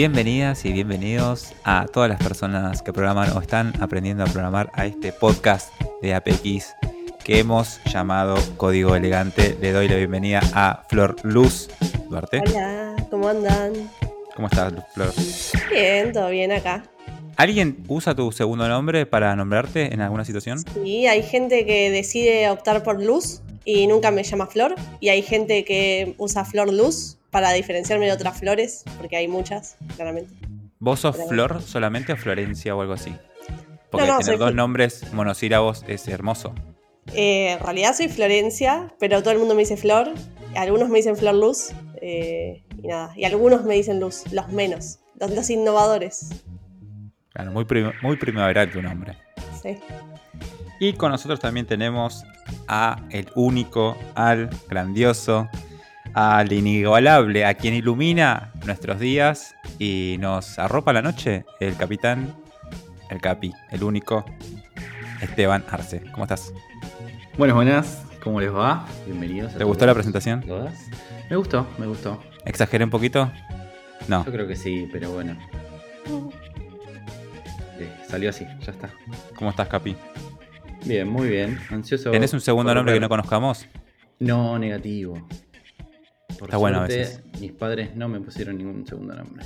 Bienvenidas y bienvenidos a todas las personas que programan o están aprendiendo a programar a este podcast de APX que hemos llamado Código Elegante. Le doy la bienvenida a Flor Luz Duarte. Hola, ¿cómo andan? ¿Cómo estás, Flor? Bien, todo bien acá. ¿Alguien usa tu segundo nombre para nombrarte en alguna situación? Sí, hay gente que decide optar por Luz y nunca me llama Flor. Y hay gente que usa Flor Luz para diferenciarme de otras flores, porque hay muchas, claramente. ¿Vos sos Flor solamente o Florencia o algo así? Porque No, no, tener dos nombres monosílabos es hermoso. Eh, en realidad soy Florencia, pero todo el mundo me dice Flor. Algunos me dicen Flor Luz. eh, y nada. Y algunos me dicen Luz, los menos. Los, los innovadores. Claro, muy, prim- muy primaveral tu nombre. Sí. Y con nosotros también tenemos a el único, al grandioso, al inigualable, a quien ilumina nuestros días y nos arropa la noche, el capitán, el capi, el único, Esteban Arce. ¿Cómo estás? Buenas, buenas, ¿cómo les va? Bienvenidos. a ¿Te gustó la presentación? todas. Me gustó, me gustó. ¿Exageré un poquito? No. Yo creo que sí, pero bueno. eh, salió así, ya está. ¿Cómo estás, Capi? Bien, muy bien. Ansioso. ¿Tenés un segundo nombre que no conozcamos? No, negativo. Por Está bueno a suerte, veces. Mis padres no me pusieron ningún segundo nombre.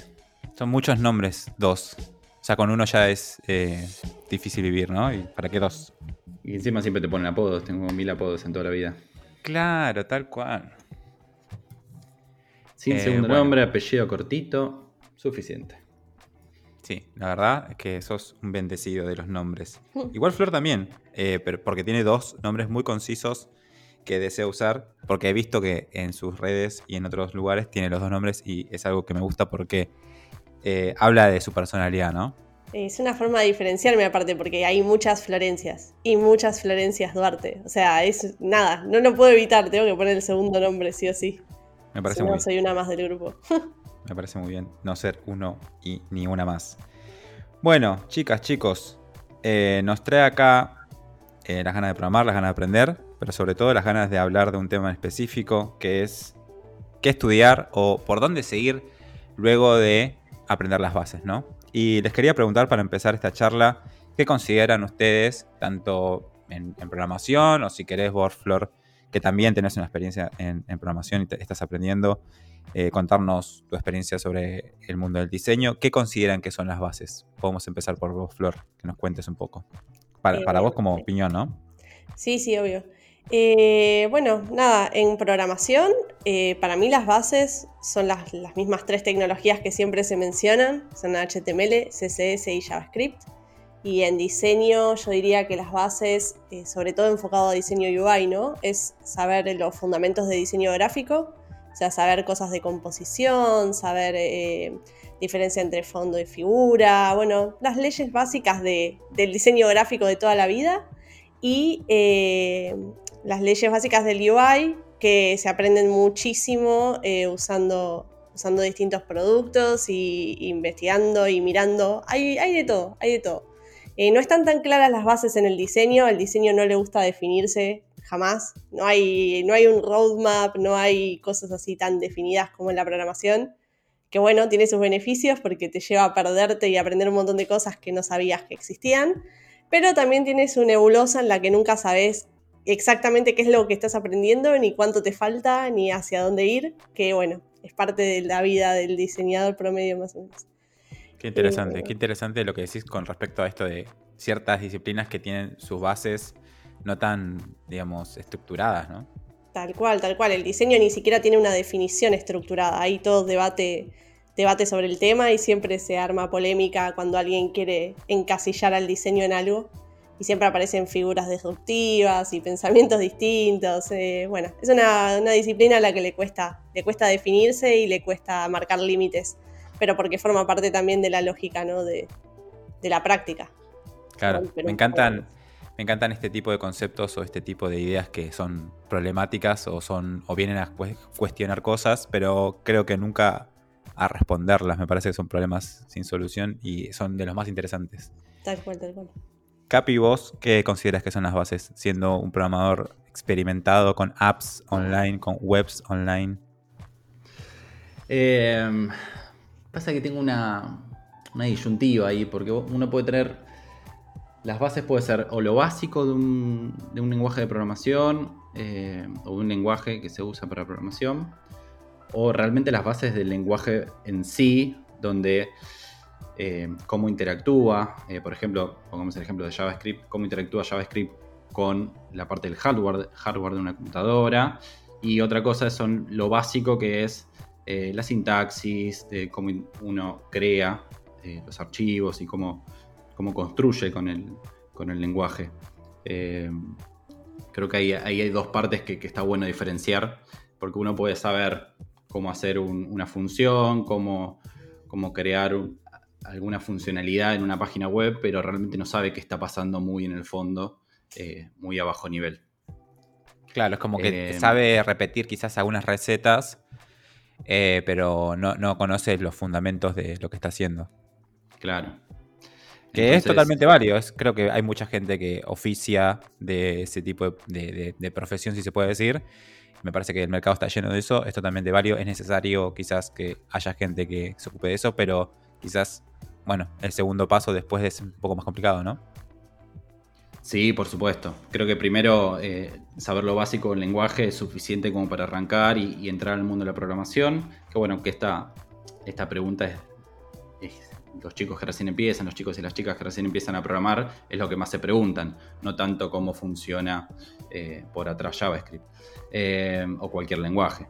Son muchos nombres, dos. O sea, con uno ya es eh, difícil vivir, ¿no? ¿Y para qué dos? Y encima siempre te ponen apodos, tengo mil apodos en toda la vida. Claro, tal cual. Sin Eh, segundo bueno. nombre, apellido cortito, suficiente. Sí, la verdad es que sos un bendecido de los nombres. Igual Flor también, eh, pero porque tiene dos nombres muy concisos que desea usar, porque he visto que en sus redes y en otros lugares tiene los dos nombres y es algo que me gusta porque eh, habla de su personalidad, ¿no? Es una forma de diferenciarme aparte porque hay muchas Florencias y muchas Florencias Duarte. O sea, es nada, no lo puedo evitar, tengo que poner el segundo nombre sí o sí. Me parece, Si muy, no, soy una más del grupo. me parece muy bien no ser uno y ni una más. Bueno, chicas, chicos, eh, nos trae acá eh, las ganas de programar, las ganas de aprender, pero sobre todo las ganas de hablar de un tema en específico, que es qué estudiar o por dónde seguir luego de aprender las bases, ¿no? Y les quería preguntar para empezar esta charla, ¿qué consideran ustedes, tanto en, en programación o si querés vos, Flor, que también tenés una experiencia en, en programación y te- estás aprendiendo, eh, contarnos tu experiencia sobre el mundo del diseño, ¿qué consideran que son las bases? Podemos empezar por vos, Flor, que nos cuentes un poco. Para, para vos como opinión, ¿no? Sí, sí, obvio. Eh, bueno, nada, en programación, eh, para mí las bases son las, mismas tres tecnologías que siempre se mencionan, son HTML, CSS y JavaScript. Y en diseño yo diría que las bases, eh, sobre todo enfocado a diseño UI, ¿no? Es saber los fundamentos de diseño gráfico, o sea, saber cosas de composición, saber diferencia entre fondo y figura, bueno, las leyes básicas de- del diseño gráfico de toda la vida y las leyes básicas del UI que se aprenden muchísimo eh, usando, usando distintos productos y investigando y mirando. Hay, hay de todo, hay de todo. Eh, no están tan claras las bases en el diseño, al diseño no le gusta definirse jamás, no hay, no hay un roadmap, no hay cosas así tan definidas como en la programación, que bueno, tiene sus beneficios porque te lleva a perderte y aprender un montón de cosas que no sabías que existían, pero también tiene su nebulosa en la que nunca sabes exactamente qué es lo que estás aprendiendo, ni cuánto te falta, ni hacia dónde ir, que bueno, es parte de la vida del diseñador promedio más o menos. Qué interesante, Eh, qué interesante lo que decís con respecto a esto de ciertas disciplinas que tienen sus bases no tan, digamos, estructuradas, ¿no? Tal cual, tal cual. El diseño ni siquiera tiene una definición estructurada. Hay todo debate, debate sobre el tema y siempre se arma polémica cuando alguien quiere encasillar al diseño en algo. Y siempre aparecen figuras disruptivas y pensamientos distintos. eh, bueno, es una, una disciplina a la que le cuesta, le cuesta definirse y le cuesta marcar límites. Pero porque forma parte también de la lógica, ¿no? De, de la práctica. Claro, pero me encantan, me encantan este tipo de conceptos o este tipo de ideas que son problemáticas o son o vienen a cues- cuestionar cosas, pero creo que nunca a responderlas. Me parece que son problemas sin solución y son de los más interesantes. Tal cual, tal cual. Capi, vos, ¿qué consideras que son las bases siendo un programador experimentado con apps online, con webs online? Eh, Pasa que tengo una, una disyuntiva ahí, porque uno puede tener. Las bases puede ser o lo básico de un, lenguaje de programación eh, o de un lenguaje que se usa para programación, o realmente las bases del lenguaje en sí, donde eh, cómo interactúa, eh, por ejemplo, pongamos el ejemplo de JavaScript, cómo interactúa JavaScript con la parte del hardware, de una computadora, y otra cosa son lo básico que es la sintaxis, cómo uno crea eh, los archivos y cómo, cómo construye con el, con el lenguaje. Eh, creo que ahí, hay dos partes que, está bueno diferenciar, porque uno puede saber cómo hacer una función, cómo, cómo crear alguna funcionalidad en una página web, pero realmente no sabe qué está pasando muy en el fondo, eh, muy a bajo nivel. Claro, es como que sabe repetir quizás algunas recetas, pero no, no conoce los fundamentos de lo que está haciendo. Claro. Que es totalmente válido. creo que hay mucha gente que oficia de ese tipo de, profesión, si se puede decir. Me parece que el mercado está lleno de eso. Es totalmente válido. Es necesario quizás que haya gente que se ocupe de eso, pero quizás, bueno, el segundo paso después es un poco más complicado, ¿no? Sí, por supuesto. Creo que primero eh, saber lo básico del lenguaje es suficiente como para arrancar y, entrar al mundo de la programación. Que bueno, que esta, esta pregunta es los chicos que recién empiezan, los chicos y las chicas que recién empiezan a programar, es lo que más se preguntan, no tanto cómo funciona eh, por atrás JavaScript eh, o cualquier lenguaje.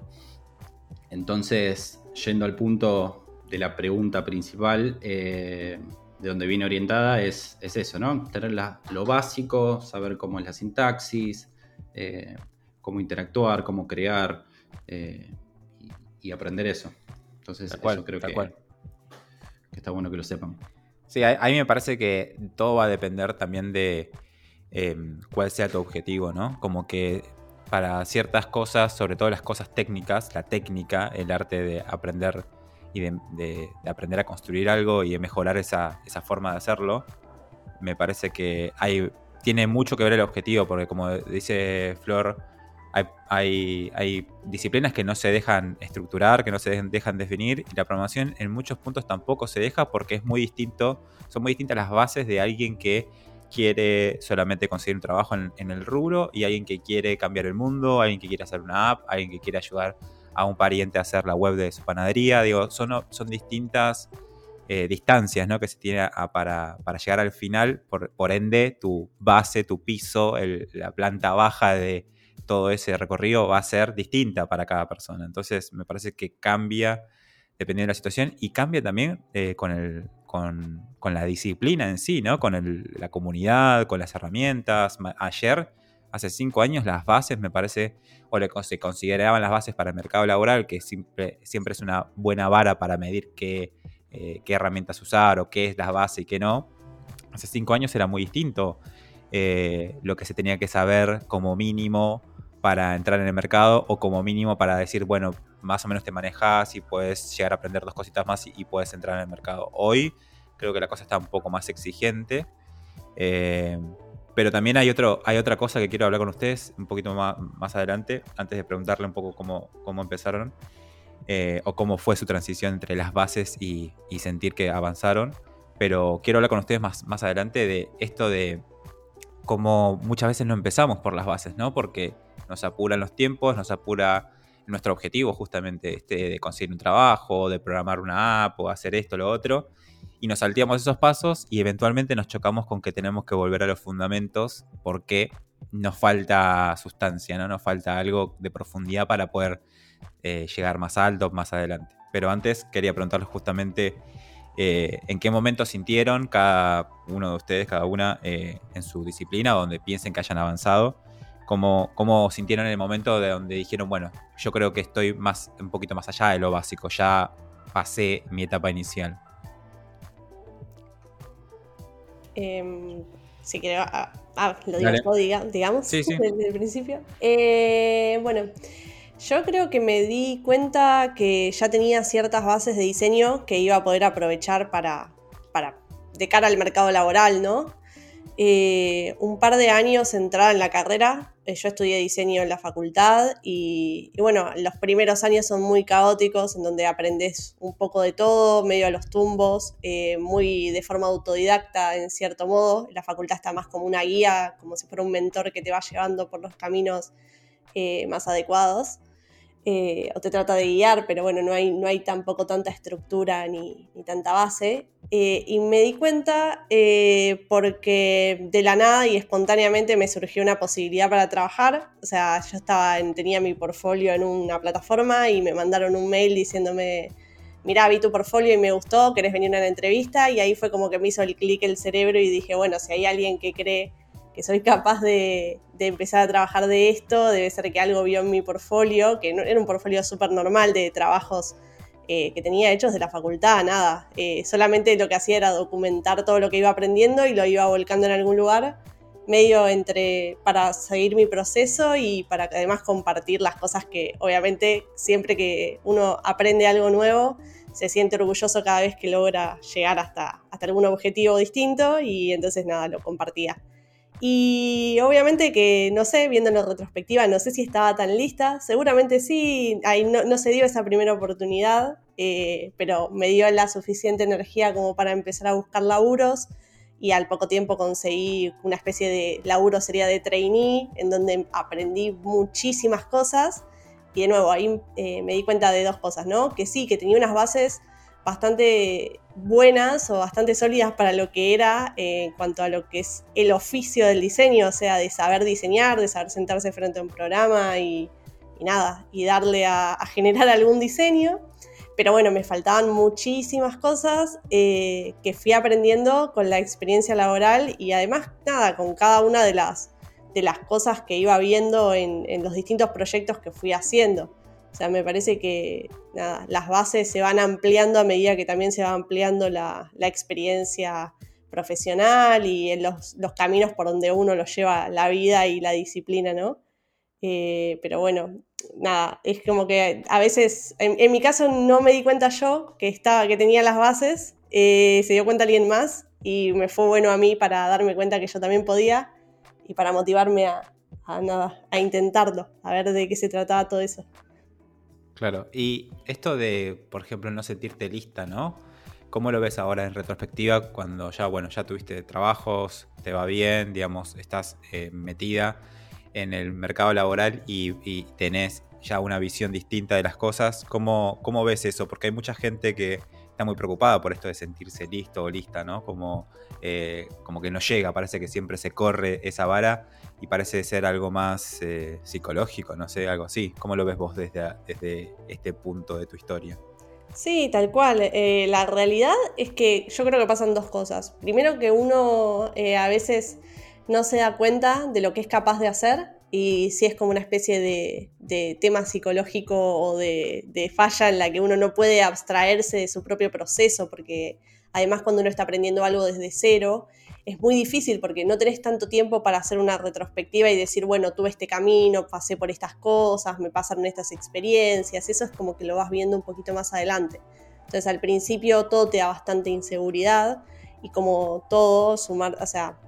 Entonces, yendo al punto de la pregunta principal, eh, de donde viene orientada, es, eso, ¿no? Tener lo básico, saber cómo es la sintaxis, cómo interactuar, cómo crear y, aprender eso. Entonces, eso creo que está bueno que lo sepan. Sí, a, mí me parece que todo va a depender también de em, cuál sea tu objetivo, ¿no? Como que para ciertas cosas, sobre todo las cosas técnicas, la técnica, el arte de aprender y de, aprender a construir algo y de mejorar esa, forma de hacerlo, me parece que hay, tiene mucho que ver el objetivo, porque como dice Flor, hay, hay, disciplinas que no se dejan estructurar, que no se dejan definir, y la programación en muchos puntos tampoco se deja porque es muy distinto, son muy distintas las bases de alguien que quiere solamente conseguir un trabajo en, el rubro y alguien que quiere cambiar el mundo, alguien que quiere hacer una app, alguien que quiere ayudar a un pariente a hacer la web de su panadería. Digo, son, son distintas eh, distancias ¿no? que se tiene para, llegar al final. Por, ende, tu base, tu piso, la planta baja de, todo ese recorrido va a ser distinta para cada persona. Entonces me parece que cambia dependiendo de la situación y cambia también eh, con, el, con, la disciplina en sí, ¿no? Con la comunidad, con las herramientas. Ayer, hace cinco años, las bases me parece, o se consideraban las bases para el mercado laboral, que siempre, es una buena vara para medir qué, eh, qué herramientas usar o qué es la base y qué no. Hace cinco años era muy distinto eh, lo que se tenía que saber como mínimo para entrar en el mercado o como mínimo para decir, bueno, más o menos te manejas y puedes llegar a aprender dos cositas más y, puedes entrar en el mercado. Hoy creo que la cosa está un poco más exigente. Eh, pero también hay, otro, hay otra cosa que quiero hablar con ustedes un poquito más, más adelante, antes de preguntarle un poco cómo, cómo empezaron eh, o cómo fue su transición entre las bases y, sentir que avanzaron. Pero quiero hablar con ustedes más, más adelante de esto de cómo muchas veces no empezamos por las bases, ¿no? Porque nos apuran los tiempos, nos apura nuestro objetivo justamente este, de conseguir un trabajo, de programar una app o hacer esto, lo otro, y nos salteamos esos pasos y eventualmente nos chocamos con que tenemos que volver a los fundamentos porque nos falta sustancia, ¿no? Nos falta algo de profundidad para poder eh, llegar más alto, más adelante. Pero antes quería preguntarles justamente eh, en qué momento sintieron cada uno de ustedes, cada una, eh, en su disciplina, donde piensen que hayan avanzado cómo, cómo sintieron el momento de donde dijeron, bueno, yo creo que estoy más, un poquito más allá de lo básico, ya pasé mi etapa inicial. Eh, si ah, ah, lo digo digamos, desde el principio. Eh, bueno, yo creo que me di cuenta que ya tenía ciertas bases de diseño que iba a poder aprovechar para, para de cara al mercado laboral, ¿no? Eh, un par de años entrada en la carrera. Eh, yo estudié diseño en la facultad y, bueno, los primeros años son muy caóticos, en donde aprendes un poco de todo, medio a los tumbos, eh, muy de forma autodidacta en cierto modo. La facultad está más como una guía, como si fuera un mentor que te va llevando por los caminos más adecuados. O te trata de guiar, pero bueno, no hay, no hay tampoco tanta estructura ni, tanta base. Eh, y me di cuenta eh, porque de la nada y espontáneamente me surgió una posibilidad para trabajar. O sea, yo estaba tenía mi portfolio en una plataforma y me mandaron un mail diciéndome, mira, vi tu portfolio y me gustó, ¿querés venir a una entrevista? Y ahí fue como que me hizo el clic el cerebro y dije, bueno, si hay alguien que cree que soy capaz de, empezar a trabajar de esto, debe ser que algo vio en mi portfolio, que no, era un portfolio súper normal de trabajos eh, que tenía hechos de la facultad, nada. Eh, solamente lo que hacía era documentar todo lo que iba aprendiendo y lo iba volcando en algún lugar, medio entre para seguir mi proceso y para además compartir las cosas que obviamente siempre que uno aprende algo nuevo, se siente orgulloso cada vez que logra llegar hasta, hasta algún objetivo distinto y entonces nada, lo compartía. Y obviamente que, no sé, viendo en retrospectiva, no sé si estaba tan lista. Seguramente sí, ahí no, se dio esa primera oportunidad, eh, pero me dio la suficiente energía como para empezar a buscar laburos. Y al poco tiempo conseguí una especie de laburo, sería de trainee, en donde aprendí muchísimas cosas. Y de nuevo, ahí eh, me di cuenta de dos cosas, ¿no? Que sí, que tenía unas bases bastante buenas o bastante sólidas para lo que era eh, en cuanto a lo que es el oficio del diseño, o sea, de saber diseñar, de saber sentarse frente a un programa y, nada, y darle a, generar algún diseño. Pero bueno, me faltaban muchísimas cosas eh, que fui aprendiendo con la experiencia laboral y además, nada, con cada una de las, de las cosas que iba viendo en, en los distintos proyectos que fui haciendo. O sea, me parece que las bases se van ampliando a medida que también se va ampliando la, experiencia profesional y en los, caminos por donde uno lo lleva la vida y la disciplina, ¿no? Eh, pero bueno, nada, es como que a veces, en, mi caso no me di cuenta yo que, estaba, que tenía las bases, eh, se dio cuenta alguien más y me fue bueno a mí para darme cuenta que yo también podía y para motivarme a, nada, a intentarlo, a ver de qué se trataba todo eso. Claro, y esto de, por ejemplo, no sentirte lista, ¿no? ¿Cómo lo ves ahora en retrospectiva cuando ya, bueno, ya tuviste trabajos, te va bien, digamos, estás eh, metida en el mercado laboral y, tenés ya una visión distinta de las cosas? ¿Cómo, ¿Cómo ves eso? Porque hay mucha gente que está muy preocupada por esto de sentirse listo o lista, ¿no? Como, eh, como que no llega, parece que siempre se corre esa vara y parece ser algo más eh, psicológico, no sé, algo así. ¿Cómo lo ves vos desde, desde este punto de tu historia? Sí, tal cual. Eh, la realidad es que yo creo que pasan dos cosas. Primero que uno a veces no se da cuenta de lo que es capaz de hacer y si es como una especie de, tema psicológico o de, de, falla en la que uno no puede abstraerse de su propio proceso, porque además cuando uno está aprendiendo algo desde cero, es muy difícil porque no tenés tanto tiempo para hacer una retrospectiva y decir, bueno, tuve este camino, pasé por estas cosas, me pasaron estas experiencias, eso es como que lo vas viendo un poquito más adelante. Entonces al principio todo te da bastante inseguridad y como todo, sumar, o sea,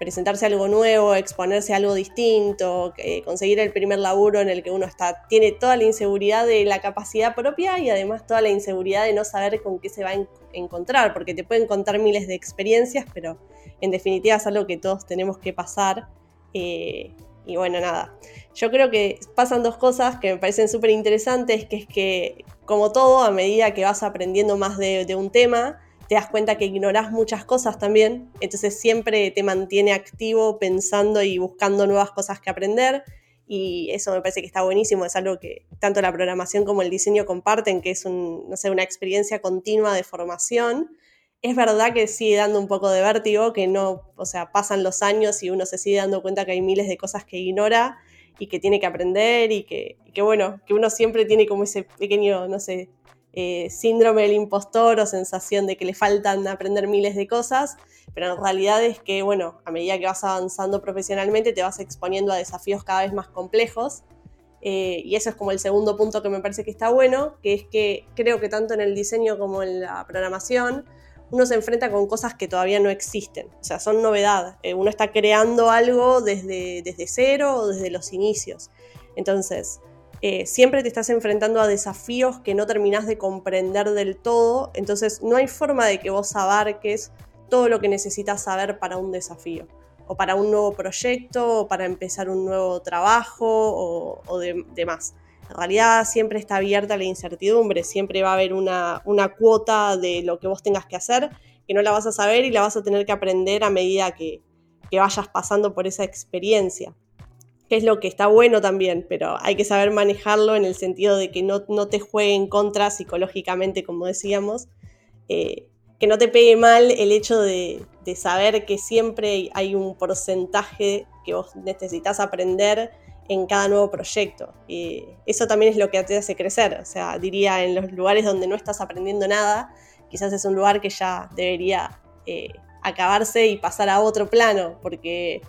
presentarse algo nuevo, exponerse a algo distinto, conseguir el primer laburo en el que uno está, tiene toda la inseguridad de la capacidad propia y además toda la inseguridad de no saber con qué se va a encontrar, porque te pueden contar miles de experiencias, pero en definitiva es algo que todos tenemos que pasar. Eh, y bueno, nada. Yo creo que pasan dos cosas que me parecen súper interesantes, que es que, como todo, a medida que vas aprendiendo más de, un tema, te das cuenta que ignorás muchas cosas también, entonces siempre te mantiene activo pensando y buscando nuevas cosas que aprender, y eso me parece que está buenísimo, es algo que tanto la programación como el diseño comparten, que es no sé, una experiencia continua de formación, es verdad que sigue dando un poco de vértigo, que no, o sea, pasan los años y uno se sigue dando cuenta que hay miles de cosas que ignora y que tiene que aprender y que, bueno, que uno siempre tiene como ese pequeño, no sé, eh, síndrome del impostor o sensación de que le faltan aprender miles de cosas, pero en realidad es que, bueno, a medida que vas avanzando profesionalmente te vas exponiendo a desafíos cada vez más complejos. Eh, y eso es como el segundo punto que me parece que está bueno, que es que creo que tanto en el diseño como en la programación, uno se enfrenta con cosas que todavía no existen, o sea, son novedad. Eh, uno está creando algo desde, desde cero o desde los inicios. Entonces, eh, siempre te estás enfrentando a desafíos que no terminás de comprender del todo, entonces no hay forma de que vos abarques todo lo que necesitas saber para un desafío, o para un nuevo proyecto, o para empezar un nuevo trabajo, o, demás. En realidad siempre está abierta la incertidumbre, siempre va a haber una, cuota de lo que vos tengas que hacer, que no la vas a saber y la vas a tener que aprender a medida que, vayas pasando por esa experiencia que es lo que está bueno también, pero hay que saber manejarlo en el sentido de que no, te juegue en contra psicológicamente, como decíamos, eh, que no te pegue mal el hecho de, saber que siempre hay un porcentaje que vos necesitas aprender en cada nuevo proyecto. Y eso también es lo que te hace crecer. O sea, diría en los lugares donde no estás aprendiendo nada, quizás es un lugar que ya debería eh, acabarse y pasar a otro plano, porque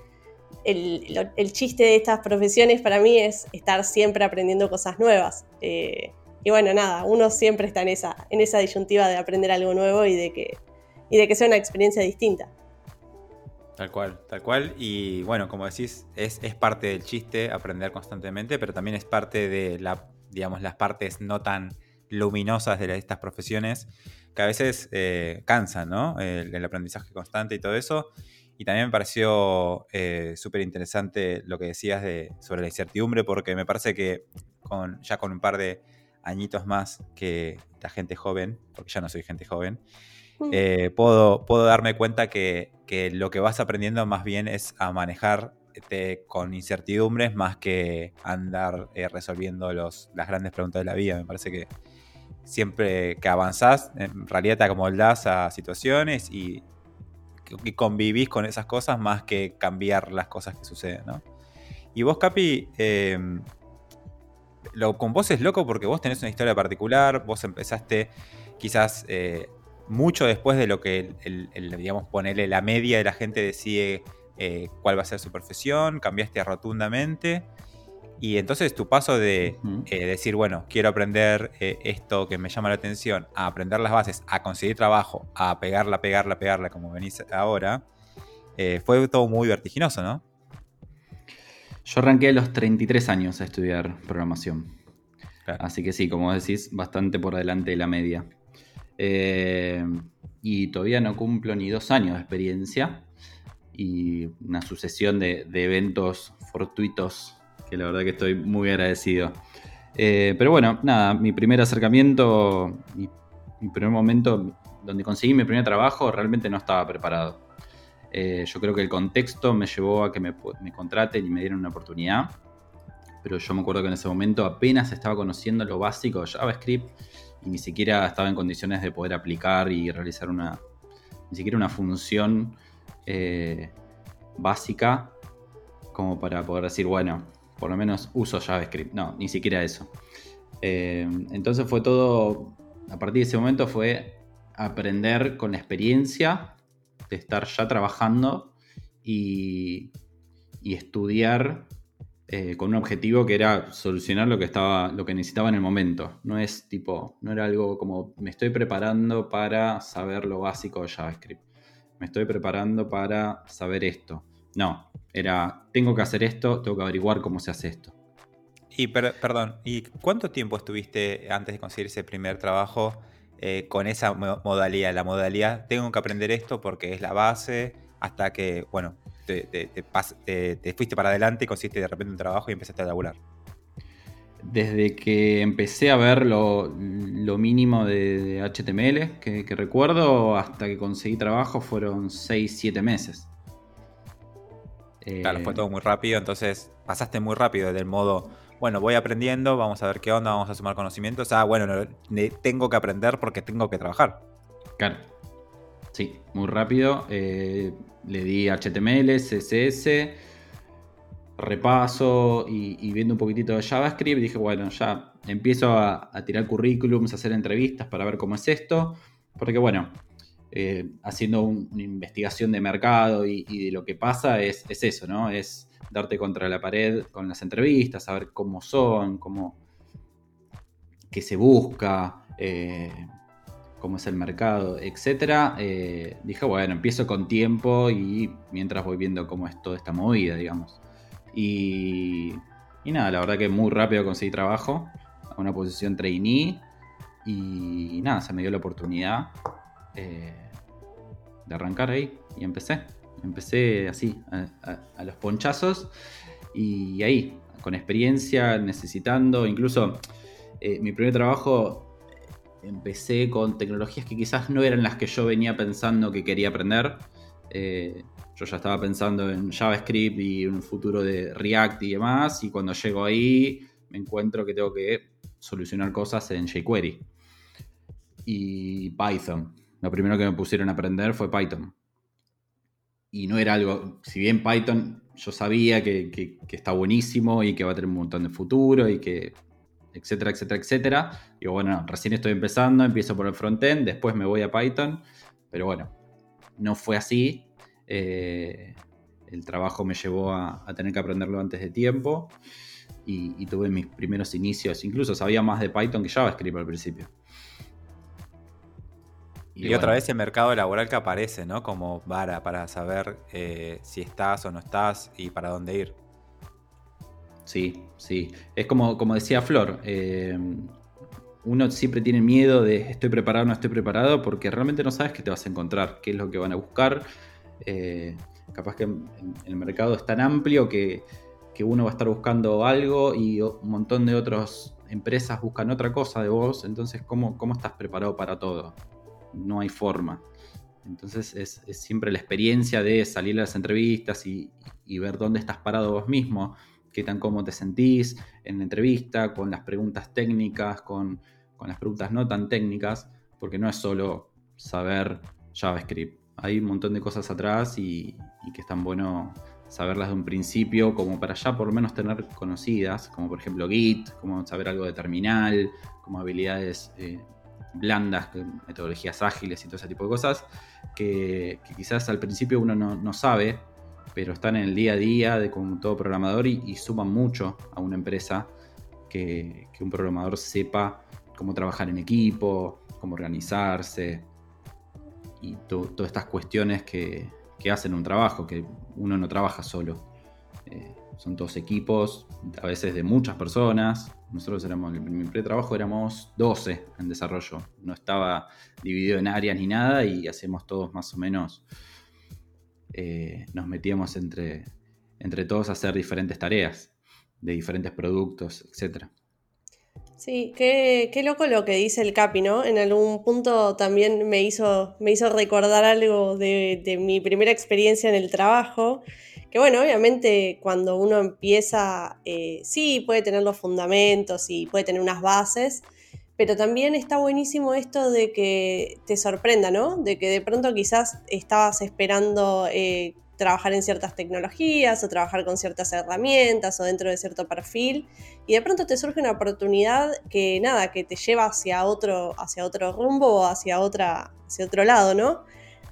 el, chiste de estas profesiones para mí es estar siempre aprendiendo cosas nuevas. Eh, y bueno, nada, uno siempre está en esa, en esa disyuntiva de aprender algo nuevo y de que, y de que sea una experiencia distinta. Tal cual, tal cual. Y bueno, como decís, es, es parte del chiste aprender constantemente, pero también es parte de la, digamos, las partes no tan luminosas de estas profesiones que a veces eh, cansan, ¿no? El, aprendizaje constante y todo eso. Y también me pareció eh, súper interesante lo que decías de, sobre la incertidumbre, porque me parece que con, ya con un par de añitos más que la gente joven, porque ya no soy gente joven, mm. eh, puedo, puedo darme cuenta que, lo que vas aprendiendo más bien es a manejar con incertidumbres más que andar eh, resolviendo los, las grandes preguntas de la vida. Me parece que siempre que avanzás, en realidad te acomodas a situaciones y, y, convivís con esas cosas más que cambiar las cosas que suceden. ¿no? Y vos, Capi, eh, lo, con vos es loco porque vos tenés una historia particular, vos empezaste quizás eh, mucho después de lo que, el, digamos, ponerle la media de la gente decide eh, cuál va a ser su profesión, cambiaste rotundamente. Y entonces tu paso de eh, decir, bueno, quiero aprender esto que me llama la atención, a aprender las bases, a conseguir trabajo, a pegarla, pegarla, pegarla, como venís ahora, fue todo muy vertiginoso, ¿no? Yo arranqué a los 33 años a estudiar programación. Así que sí, como decís, bastante por delante de la media. Eh, y todavía no cumplo ni dos años de experiencia y una sucesión de, eventos fortuitos que la verdad que estoy muy agradecido. Eh, pero bueno, nada, mi primer acercamiento, mi primer momento donde conseguí mi primer trabajo, realmente no estaba preparado. Eh, yo creo que el contexto me llevó a que me, contraten y me dieran una oportunidad. Pero yo me acuerdo que en ese momento apenas estaba conociendo lo básico de JavaScript y ni siquiera estaba en condiciones de poder aplicar y realizar una, ni siquiera una función eh, básica como para poder decir, bueno, por lo menos uso JavaScript. No, ni siquiera eso. Eh, entonces fue todo, a partir de ese momento fue aprender con la experiencia de estar ya trabajando y, estudiar eh, con un objetivo que era solucionar lo que estaba, lo que necesitaba en el momento. No es tipo, no era algo como me estoy preparando para saber lo básico de JavaScript. Me estoy preparando para saber esto. No, era tengo que hacer esto, tengo que averiguar cómo se hace esto. Y perdón, ¿y cuánto tiempo estuviste antes de conseguir ese primer trabajo eh, con esa modalidad. La modalidad, tengo que aprender esto porque es la base, hasta que, bueno, te, fuiste para adelante y consiste de repente un trabajo y empezaste a laburar. Desde que empecé a ver lo, mínimo de, HTML que, recuerdo hasta que conseguí trabajo fueron 6-7 meses. Claro, fue eh, todo muy rápido, entonces pasaste muy rápido del modo bueno, voy aprendiendo, vamos a ver qué onda, vamos a sumar conocimientos. Ah, bueno, tengo que aprender porque tengo que trabajar. Claro. Sí, muy rápido. Eh, le di HTML, CSS, repaso y, viendo un poquitito de JavaScript, dije, bueno, ya empiezo a, tirar currículums, a hacer entrevistas para ver cómo es esto. Porque bueno, eh, haciendo una investigación de mercado y, de lo que pasa es, es eso, ¿no? Es darte contra la pared con las entrevistas, saber cómo son, cómo qué se busca, eh, cómo es el mercado, etcétera, eh, dije, bueno, empiezo con tiempo y mientras voy viendo cómo es toda esta movida, digamos. Y, y nada, la verdad que muy rápido conseguí trabajo a una posición trainee y nada, se me dio la oportunidad eh, de arrancar ahí y empecé. Empecé así, a, los ponchazos y ahí, con experiencia, necesitando, incluso eh, mi primer trabajo empecé con tecnologías que quizás no eran las que yo venía pensando que quería aprender. Eh, yo ya estaba pensando en JavaScript y un futuro de React y demás, y cuando llego ahí me encuentro que tengo que solucionar cosas en jQuery y Python. Lo primero que me pusieron a aprender fue Python. Y no era algo, si bien Python yo sabía que, está buenísimo y que va a tener un montón de futuro y que, etcétera, etcétera, etcétera. Digo, bueno, recién estoy empezando, empiezo por el frontend, después me voy a Python, pero bueno, no fue así. Eh, el trabajo me llevó a, tener que aprenderlo antes de tiempo y, tuve mis primeros inicios, incluso sabía más de Python que JavaScript al principio. Y, otra vez el mercado laboral que aparece, ¿no? Como vara para saber eh, si estás o no estás y para dónde ir. Sí, sí. Es como, como decía Flor, eh, uno siempre tiene miedo de estoy preparado o no estoy preparado porque realmente no sabes qué te vas a encontrar, qué es lo que van a buscar. Eh, capaz que el mercado es tan amplio que, que, uno va a estar buscando algo y un montón de otras empresas buscan otra cosa de vos, entonces ¿cómo, cómo estás preparado para todo? No hay forma. Entonces es, siempre la experiencia de salir a las entrevistas y, ver dónde estás parado vos mismo, qué tan cómodo te sentís en la entrevista, con las preguntas técnicas, con, las preguntas no tan técnicas, porque no es solo saber JavaScript. Hay un montón de cosas atrás y, que es tan bueno saberlas de un principio como para ya por lo menos tener conocidas, como por ejemplo Git, como saber algo de terminal, como habilidades eh, blandas, metodologías ágiles y todo ese tipo de cosas, que, quizás al principio uno no, sabe, pero están en el día a día de todo programador y, suman mucho a una empresa que, un programador sepa cómo trabajar en equipo, cómo organizarse y todas estas cuestiones que, hacen un trabajo, que uno no trabaja solo. Eh, son todos equipos, a veces de muchas personas. Nosotros éramos, en mi primer trabajo éramos 12 en desarrollo. No estaba dividido en áreas ni nada y hacíamos todos más o menos, eh, nos metíamos entre, entre todos a hacer diferentes tareas de diferentes productos, etc. Sí, qué, loco lo que dice el Capi, ¿no? En algún punto también me hizo, me hizo recordar algo de, de mi primera experiencia en el trabajo que bueno, obviamente cuando uno empieza, eh, sí, puede tener los fundamentos y puede tener unas bases, pero también está buenísimo esto de que te sorprenda, ¿no? De que de pronto quizás estabas esperando eh, trabajar en ciertas tecnologías o trabajar con ciertas herramientas o dentro de cierto perfil y de pronto te surge una oportunidad que nada, que te lleva hacia otro, hacia otro rumbo o hacia, otra, hacia otro lado, ¿no?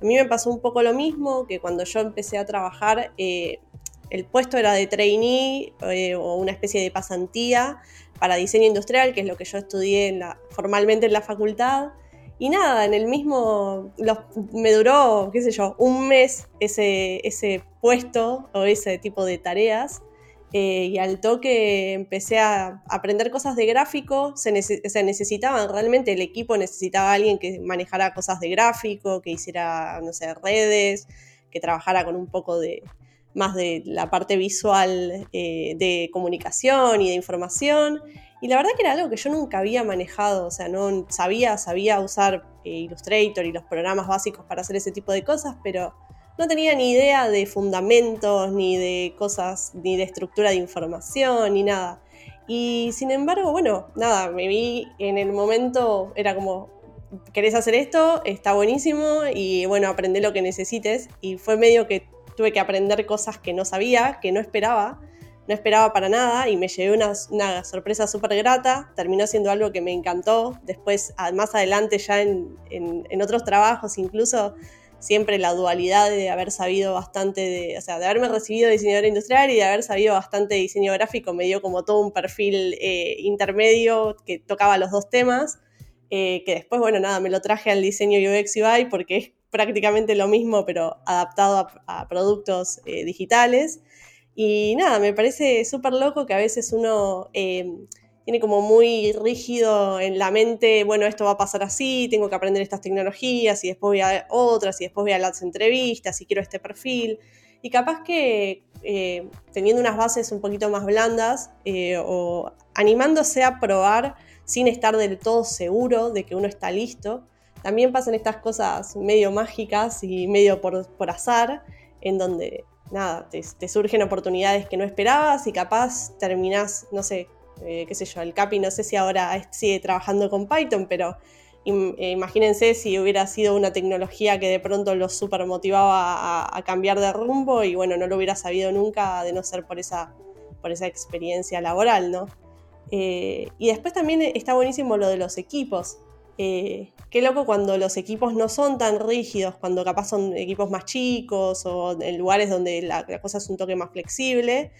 A mí me pasó un poco lo mismo, que cuando yo empecé a trabajar, eh, el puesto era de trainee eh, o una especie de pasantía para diseño industrial, que es lo que yo estudié formalmente en la facultad. Y nada, en el mismo, me duró, qué sé yo, un mes ese, ese puesto o ese tipo de tareas. Eh, y al toque empecé a aprender cosas de gráfico, se, necesitaban, realmente el equipo necesitaba a alguien que manejara cosas de gráfico, que hiciera, no sé, redes, que trabajara con un poco de más de la parte visual eh, de comunicación y de información. Y la verdad que era algo que yo nunca había manejado, o sea, no sabía, sabía usar eh, Illustrator y los programas básicos para hacer ese tipo de cosas, pero no tenía ni idea de fundamentos, ni de cosas, ni de estructura de información, ni nada. Y sin embargo, bueno, nada, me vi en el momento, era como, ¿querés hacer esto? Está buenísimo y bueno, aprende lo que necesites. Y fue medio que tuve que aprender cosas que no sabía, que no esperaba, no esperaba para nada y me llevé una, sorpresa súper grata. Terminó siendo algo que me encantó. Después, más adelante, ya en, en otros trabajos, incluso siempre la dualidad de haber sabido bastante de, o sea, de haberme recibido de diseñador industrial y de haber sabido bastante diseño gráfico, me dio como todo un perfil eh, intermedio que tocaba los dos temas. que después, bueno, nada, me lo traje al diseño UX UI porque es prácticamente lo mismo, pero adaptado a, productos digitales. Y nada, me parece súper loco que a veces uno tiene como muy rígido en la mente, bueno, esto va a pasar así, tengo que aprender estas tecnologías y después voy a otras y después voy a las entrevistas y quiero este perfil. Y capaz que eh, teniendo unas bases un poquito más blandas eh, o animándose a probar sin estar del todo seguro de que uno está listo, también pasan estas cosas medio mágicas y medio por, azar, en donde nada, te, te surgen oportunidades que no esperabas y capaz terminás, no sé, eh, qué sé yo, el Capi no sé si ahora sigue trabajando con Python, pero eh, imagínense si hubiera sido una tecnología que de pronto lo super motivaba a, cambiar de rumbo y bueno, no lo hubiera sabido nunca de no ser por esa, por esa experiencia laboral, ¿no? Eh, y después también está buenísimo lo de los equipos. qué loco cuando los equipos no son tan rígidos, cuando capaz son equipos más chicos o en lugares donde la cosa es un toque más flexible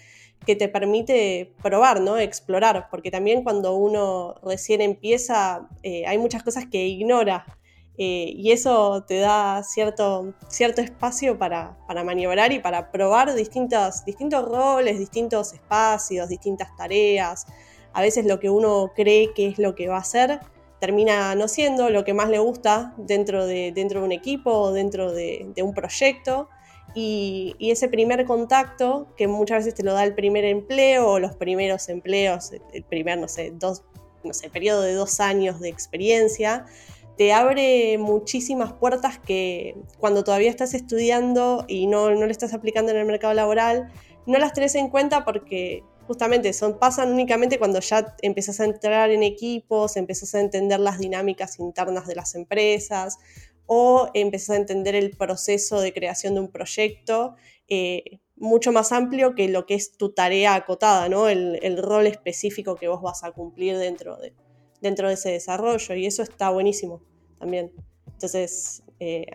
que te permite probar, ¿no? Explorar, porque también cuando uno recién empieza eh, hay muchas cosas que ignora eh, y eso te da cierto, cierto espacio para, maniobrar y para probar distintos, distintos roles, distintos espacios, distintas tareas. A veces lo que uno cree que es lo que va a hacer termina no siendo lo que más le gusta dentro de, dentro de un equipo o dentro de un proyecto. Y, ese primer contacto, que muchas veces te lo da el primer empleo o los primeros empleos, el primer, no sé, dos, no sé, periodo de dos años de experiencia, te abre muchísimas puertas que cuando todavía estás estudiando y no, no le estás aplicando en el mercado laboral, no las tenés en cuenta porque justamente son, pasan únicamente cuando ya empezás a entrar en equipos, empezás a entender las dinámicas internas de las empresas, o empezás a entender el proceso de creación de un proyecto eh, mucho más amplio que lo que es tu tarea acotada, ¿no? El, rol específico que vos vas a cumplir dentro de, dentro de ese desarrollo y eso está buenísimo también. Entonces, eh,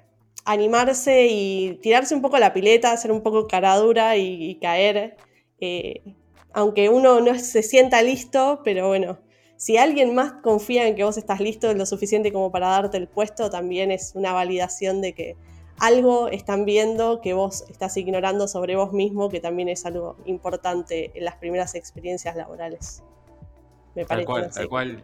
animarse y tirarse un poco a la pileta, hacer un poco cara dura y, caer, eh, aunque uno no se sienta listo, pero bueno, si alguien más confía en que vos estás listo lo suficiente como para darte el puesto, también es una validación de que algo están viendo que vos estás ignorando sobre vos mismo, que también es algo importante en las primeras experiencias laborales. Me parece. Tal cual, tal cual.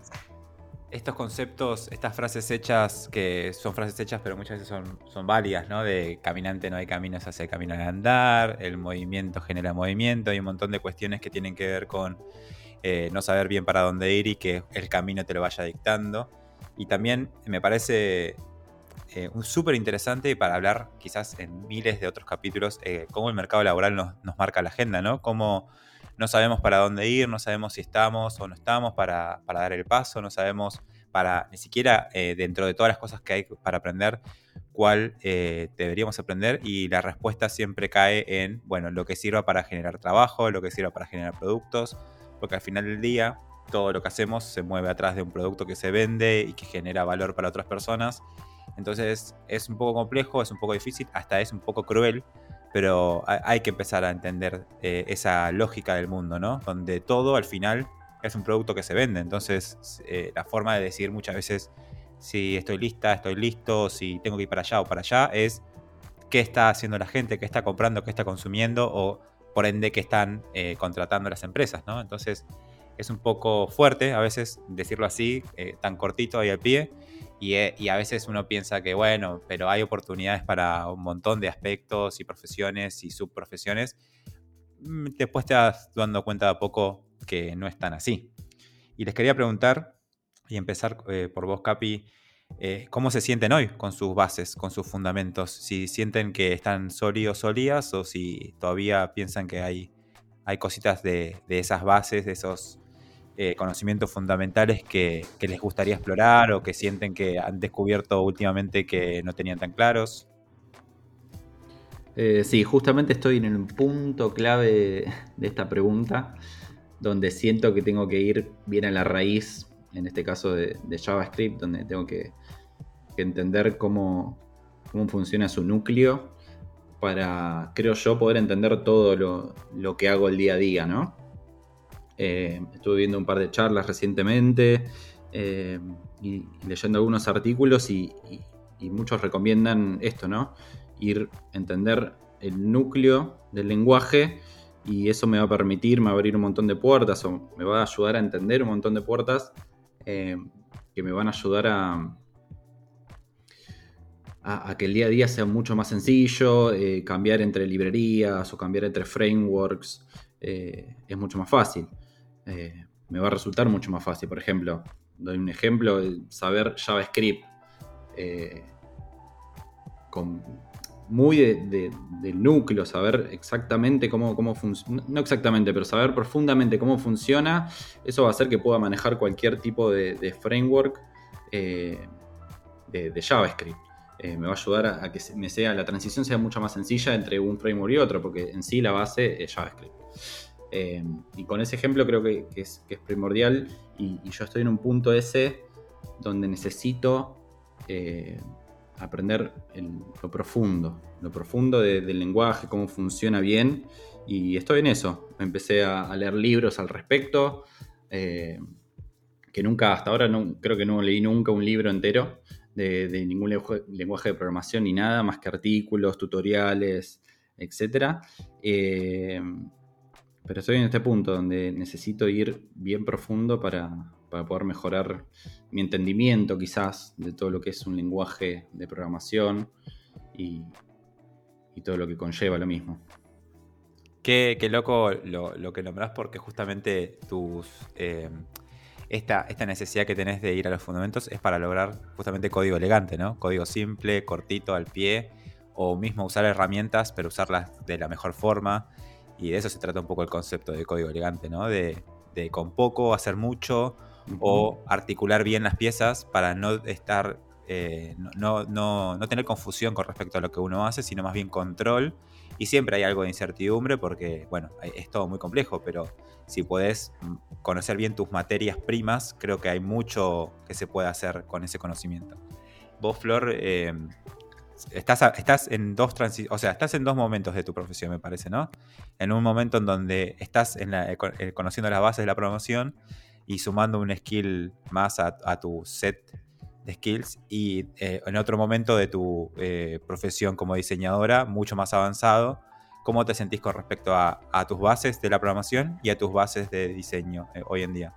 Estos conceptos, estas frases hechas, que son frases hechas, pero muchas veces son, son válidas, ¿no? De caminante no hay caminos hacia el camino de andar, el movimiento genera movimiento, hay un montón de cuestiones que tienen que ver con eh, no saber bien para dónde ir y que el camino te lo vaya dictando. Y también me parece eh, súper interesante para hablar quizás en miles de otros capítulos eh, cómo el mercado laboral nos, marca la agenda, ¿no? Cómo no sabemos para dónde ir, no sabemos si estamos o no estamos para, dar el paso, no sabemos para ni siquiera dentro de todas las cosas que hay para aprender cuál deberíamos aprender y la respuesta siempre cae en, bueno, lo que sirva para generar trabajo, lo que sirva para generar productos, porque al final del día todo lo que hacemos se mueve atrás de un producto que se vende y que genera valor para otras personas. Entonces es un poco complejo, es un poco difícil, hasta es un poco cruel, pero hay que empezar a entender eh, esa lógica del mundo, ¿no? Donde todo al final es un producto que se vende. Entonces eh, la forma de decir muchas veces si estoy lista, estoy listo, si tengo que ir para allá o para allá, es qué está haciendo la gente, qué está comprando, qué está consumiendo o por ende que están eh, contratando las empresas, ¿no? Entonces es un poco fuerte a veces decirlo así, eh, tan cortito ahí al pie, eh, y, a veces uno piensa que, bueno, pero hay oportunidades para un montón de aspectos y profesiones y subprofesiones. Mm, después te das dando cuenta de a poco que no es tan así. Y les quería preguntar, y empezar por vos, Capi, eh, cómo se sienten hoy con sus bases, con sus fundamentos, si sienten que están sólidos, sólidas o si todavía piensan que hay, hay cositas de, esas bases, de esos eh, conocimientos fundamentales que, les gustaría explorar o que sienten que han descubierto últimamente que no tenían tan claros. Eh, sí, justamente estoy en el punto clave de esta pregunta, donde siento que tengo que ir bien a la raíz, en este caso de JavaScript, donde tengo que entender cómo, funciona su núcleo para, creo yo, poder entender todo lo, que hago el día a día, ¿no? Eh, estuve viendo un par de charlas recientemente eh, y, leyendo algunos artículos y, muchos recomiendan esto, ¿no? Ir a entender el núcleo del lenguaje y eso me va a permitir, me va a abrir un montón de puertas o me va a ayudar a entender un montón de puertas eh, que me van a ayudar a, que el día a día sea mucho más sencillo, eh, cambiar entre librerías o cambiar entre frameworks es mucho más fácil. me va a resultar mucho más fácil. Por ejemplo, doy un ejemplo, saber JavaScript eh, con muy del núcleo, saber exactamente cómo, cómo funciona, no exactamente, pero saber profundamente cómo funciona, eso va a hacer que pueda manejar cualquier tipo de, framework eh, de, JavaScript. Eh, me va a ayudar a, que me sea, la transición sea mucho más sencilla entre un framework y otro, porque en sí la base es JavaScript. Eh, y con ese ejemplo creo que, es, primordial y, yo estoy en un punto ese donde necesito eh, aprender lo profundo, lo profundo del lenguaje, cómo funciona bien y estoy en eso. Empecé a, leer libros al respecto, eh, que nunca, hasta ahora no, creo que no leí nunca un libro entero de, ningún lenguaje de programación ni nada, más que artículos, tutoriales, etc. Pero estoy en este punto donde necesito ir bien profundo para, poder mejorar mi entendimiento quizás de todo lo que es un lenguaje de programación y, todo lo que conlleva lo mismo. Qué, loco lo, que nombrás porque justamente tus, eh, esta, esta, necesidad que tenés de ir a los fundamentos es para lograr justamente código elegante, ¿no? Código simple, cortito, al pie, o mismo usar herramientas, pero usarlas de la mejor forma. Y de eso se trata un poco el concepto de código elegante, ¿no? De, con poco hacer mucho o articular bien las piezas para no estar, eh, no, no, tener confusión con respecto a lo que uno hace, sino más bien control. Y siempre hay algo de incertidumbre porque, bueno, es todo muy complejo, pero si puedes mm, conocer bien tus materias primas, creo que hay mucho que se puede hacer con ese conocimiento. Vos, Flor, eh, estás, estás en dos o sea, estás en dos momentos de tu profesión, me parece, ¿no? En un momento en donde estás en eh, eh, conociendo las bases de la promoción y sumando un skill más a, tu set de skills y eh, en otro momento de tu profesión como diseñadora, mucho más avanzado. ¿Cómo te sentís con respecto a, tus bases de la programación y a tus bases de diseño hoy en día?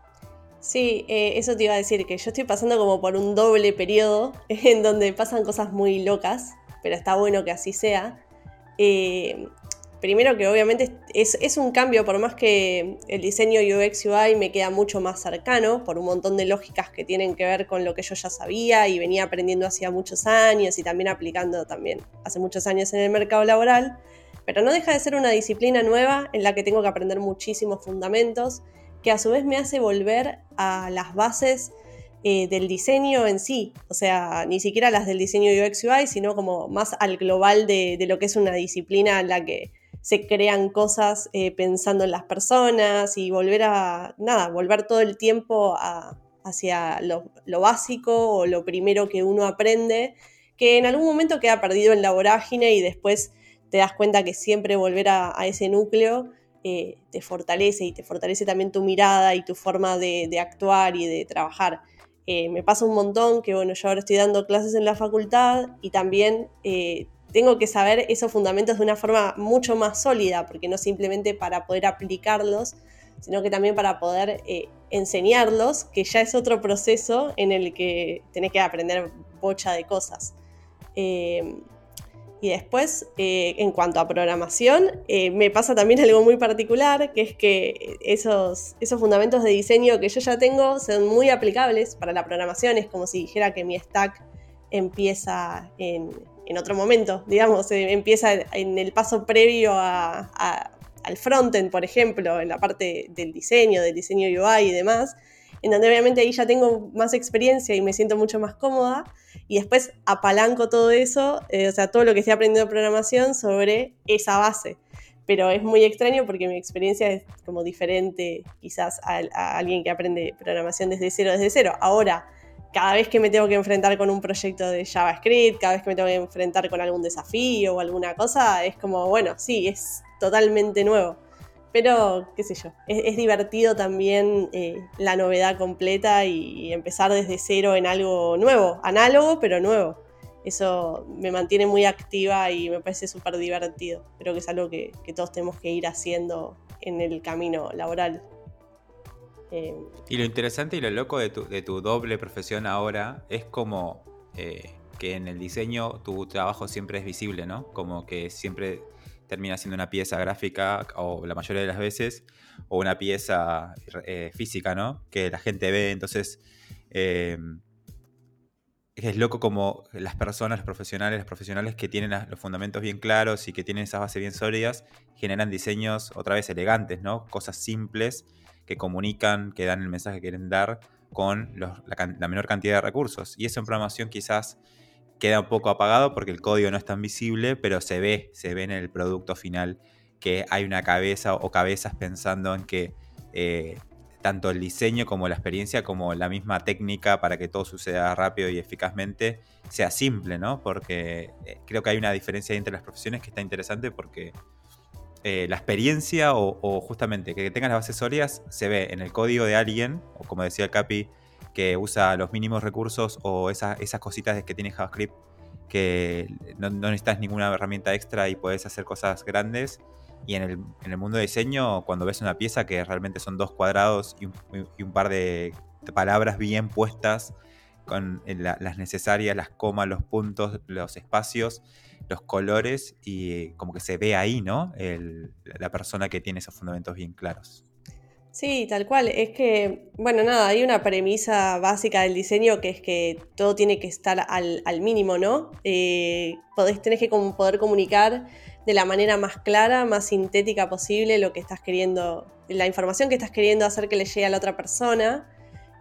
Sí, eh, eso te iba a decir, que yo estoy pasando como por un doble periodo en donde pasan cosas muy locas, pero está bueno que así sea. Eh, primero que obviamente es, un cambio, por más que el diseño UX UI me queda mucho más cercano, por un montón de lógicas que tienen que ver con lo que yo ya sabía y venía aprendiendo hacía muchos años y también aplicando también hace muchos años en el mercado laboral, pero no deja de ser una disciplina nueva en la que tengo que aprender muchísimos fundamentos que a su vez me hace volver a las bases eh, del diseño en sí, o sea, ni siquiera las del diseño UX UI, sino como más al global de, lo que es una disciplina en la que se crean cosas eh, pensando en las personas y volver a, nada, volver todo el tiempo hacia lo, básico o lo primero que uno aprende, que en algún momento queda perdido en la vorágine y después te das cuenta que siempre volver a ese núcleo eh, te fortalece y te fortalece también tu mirada y tu forma de, actuar y de trabajar. Eh, me pasa un montón que, bueno, yo ahora estoy dando clases en la facultad y también tengo que saber esos fundamentos de una forma mucho más sólida, porque no simplemente para poder aplicarlos, sino que también para poder enseñarlos, que ya es otro proceso en el que tenés que aprender bocha de cosas. Y después, eh, en cuanto a programación, eh, me pasa también algo muy particular, que es que esos, esos fundamentos de diseño que yo ya tengo son muy aplicables para la programación. Es como si dijera que mi stack empieza en, otro momento, digamos, empieza en el paso previo al frontend, por ejemplo, en la parte del diseño, del diseño UI y demás en donde obviamente ahí ya tengo más experiencia y me siento mucho más cómoda, y después apalanco todo eso, eh, o sea, todo lo que estoy aprendiendo de programación sobre esa base. Pero es muy extraño porque mi experiencia es como diferente quizás a, alguien que aprende programación desde cero, desde cero. Ahora, cada vez que me tengo que enfrentar con un proyecto de JavaScript, cada vez que me tengo que enfrentar con algún desafío o alguna cosa, es como, bueno, sí, es totalmente nuevo. pero qué sé yo, es, divertido también eh, la novedad completa y, empezar desde cero en algo nuevo, análogo pero nuevo. Eso me mantiene muy activa y me parece súper divertido. Creo que es algo que, todos tenemos que ir haciendo en el camino laboral. Eh, y lo interesante y lo loco de tu, doble profesión ahora es como eh, que en el diseño tu trabajo siempre es visible, ¿no? Como que siempre termina siendo una pieza gráfica, o la mayoría de las veces, o una pieza eh, física, ¿no? Que la gente ve, entonces es loco como las personas, los profesionales, los profesionales que tienen los fundamentos bien claros y que tienen esas bases bien sólidas, generan diseños otra vez elegantes, ¿no? Cosas simples que comunican, que dan el mensaje que quieren dar con la, menor cantidad de recursos. Y eso en programación quizás queda un poco apagado porque el código no es tan visible, pero se ve, se ve en el producto final que hay una cabeza o cabezas pensando en que eh, tanto el diseño como la experiencia, como la misma técnica para que todo suceda rápido y eficazmente, sea simple, ¿no? Porque eh, creo que hay una diferencia entre las profesiones que está interesante porque eh, la experiencia o, justamente que tengas las bases sólidas se ve en el código de alguien, o como decía Capi, que usa los mínimos recursos o esas cositas que tiene JavaScript que no, necesitas ninguna herramienta extra y puedes hacer cosas grandes. Y en el, mundo de diseño, cuando ves una pieza que realmente son dos cuadrados y un, par de, palabras bien puestas, con las necesarias, las comas, los puntos, los espacios, los colores, y como que se ve ahí, ¿no? la persona que tiene esos fundamentos bien claros. Sí, tal cual. Es que, bueno, nada, hay una premisa básica del diseño que es que todo tiene que estar al, mínimo, ¿no? Eh, podés, tenés que poder comunicar de la manera más clara, más sintética posible lo que estás queriendo, la información que estás queriendo hacer que le llegue a la otra persona.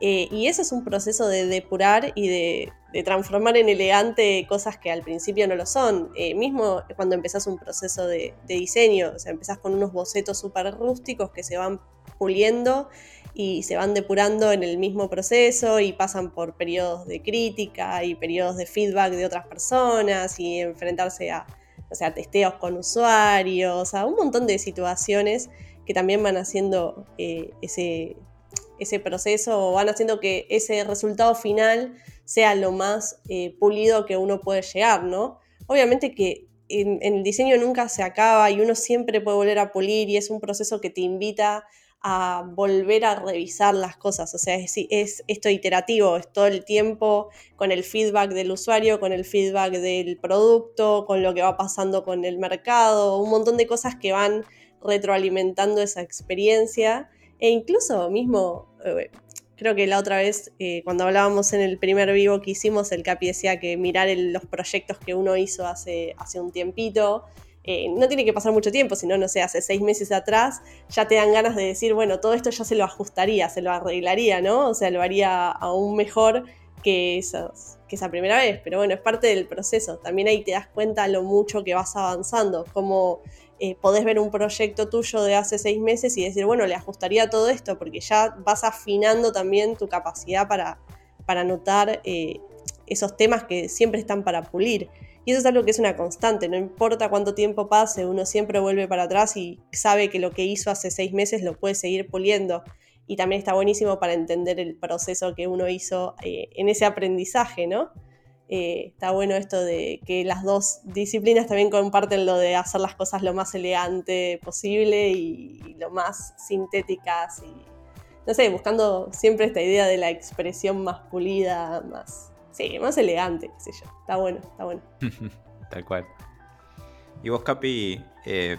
Eh, y eso es un proceso de depurar y de, transformar en elegante cosas que al principio no lo son. Eh, mismo cuando empezás un proceso de, diseño, o sea, empezás con unos bocetos súper rústicos que se van puliendo y se van depurando en el mismo proceso y pasan por periodos de crítica y periodos de feedback de otras personas y enfrentarse a, o sea, testeos con usuarios, a un montón de situaciones que también van haciendo eh, ese, ese proceso o van haciendo que ese resultado final sea lo más eh, pulido que uno puede llegar, ¿no? Obviamente que el diseño nunca se acaba y uno siempre puede volver a pulir y es un proceso que te invita a volver a revisar las cosas. O sea, es, es, esto iterativo, es todo el tiempo con el feedback del usuario, con el feedback del producto, con lo que va pasando con el mercado, un montón de cosas que van retroalimentando esa experiencia. E incluso mismo, eh, creo que la otra vez, eh, cuando hablábamos en el primer vivo que hicimos, el Capi decía que mirar los proyectos que uno hizo hace, hace un tiempito eh, no tiene que pasar mucho tiempo, sino, no sé, hace seis meses atrás, ya te dan ganas de decir, bueno, todo esto ya se lo ajustaría, se lo arreglaría, ¿no? O sea, lo haría aún mejor que, que esa primera vez. Pero bueno, es parte del proceso. También ahí te das cuenta lo mucho que vas avanzando, cómo eh, podés ver un proyecto tuyo de hace seis meses y decir, bueno, le ajustaría todo esto, porque ya vas afinando también tu capacidad para, para notar eh, esos temas que siempre están para pulir. Y eso es algo que es una constante, no importa cuánto tiempo pase, uno siempre vuelve para atrás y sabe que lo que hizo hace seis meses lo puede seguir puliendo. Y también está buenísimo para entender el proceso que uno hizo eh, en ese aprendizaje, ¿no? Eh, está bueno esto de que las dos disciplinas también comparten lo de hacer las cosas lo más elegante posible y, lo más sintéticas y, no sé, buscando siempre esta idea de la expresión más pulida, más Sí, más elegante, qué sé yo. Está bueno, está bueno. Tal cual. Y vos, Capi, eh,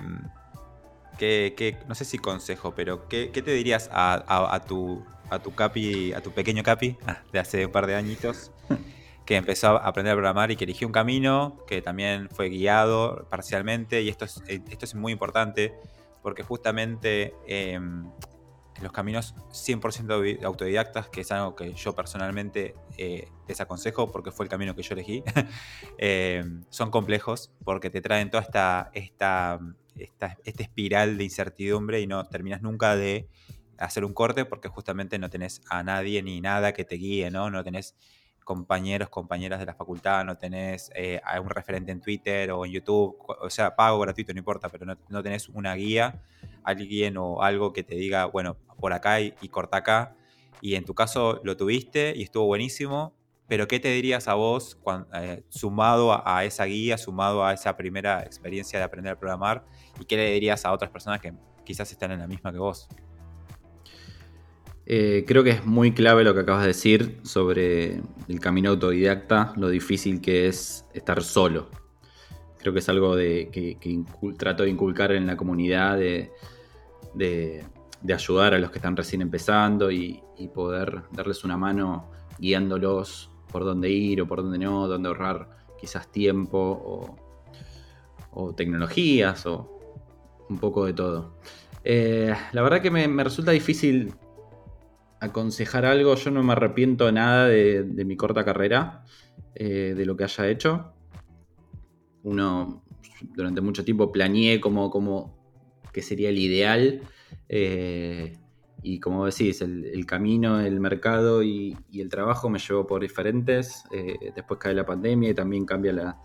¿qué, no sé si consejo, pero ¿qué, te dirías a, tu, a tu Capi, a tu pequeño Capi ah, de hace un par de añitos? que empezó a aprender a programar y que eligió un camino que también fue guiado parcialmente y esto es, esto es muy importante porque justamente em, los caminos 100% autodidactas, que es algo que yo personalmente eh, desaconsejo porque fue el camino que yo elegí, eh, son complejos porque te traen toda esta, esta, esta, espiral de incertidumbre y no terminas nunca de hacer un corte porque justamente no tenés a nadie ni nada que te guíe, ¿no? No tenés compañeros, compañeras de la facultad, no tenés eh, un referente en Twitter o en YouTube, o sea, pago gratuito, no importa, pero no, tenés una guía, alguien o algo que te diga, bueno, por acá y, corta acá. Y en tu caso lo tuviste y estuvo buenísimo, pero ¿qué te dirías a vos eh, sumado a, esa guía, sumado a esa primera experiencia de aprender a programar? ¿Y qué le dirías a otras personas que quizás están en la misma que vos? Eh, creo que es muy clave lo que acabas de decir sobre el camino autodidacta, lo difícil que es estar solo. Creo que es algo de, que, trato de inculcar en la comunidad, de, ayudar a los que están recién empezando y, poder darles una mano guiándolos por dónde ir o por dónde no, dónde ahorrar quizás tiempo o, tecnologías o un poco de todo. Eh, la verdad que me resulta difícil aconsejar algo, yo no me arrepiento nada de, mi corta carrera, eh, de lo que haya hecho. Uno, durante mucho tiempo planeé como, como que sería el ideal. Eh, y como decís, el, camino, el mercado y, el trabajo me llevó por diferentes. Eh, después cae la pandemia y también cambia la,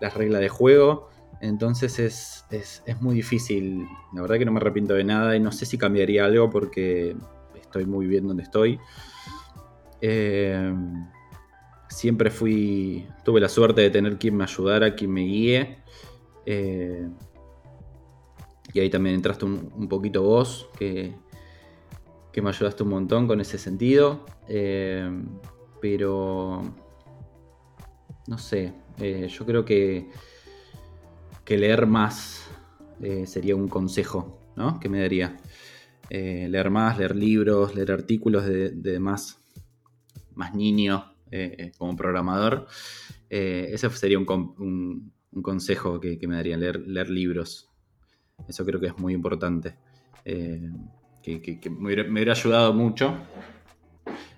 las reglas de juego. Entonces es, es, es, muy difícil. La verdad que no me arrepiento de nada y no sé si cambiaría algo porque estoy muy bien donde estoy. Eh, siempre fui, tuve la suerte de tener quien me ayudara, quien me guíe. Eh, y ahí también entraste un, poquito vos, que, que, me ayudaste un montón con ese sentido. Eh, pero, no sé, yo creo que, que leer más sería un consejo ¿no? que me daría. Eh, leer más, leer libros, leer artículos de, más, más niño eh, como programador. Eh, ese sería un, consejo que, me daría, leer, leer libros. Eso creo que es muy importante. Que, me, hubiera, ayudado mucho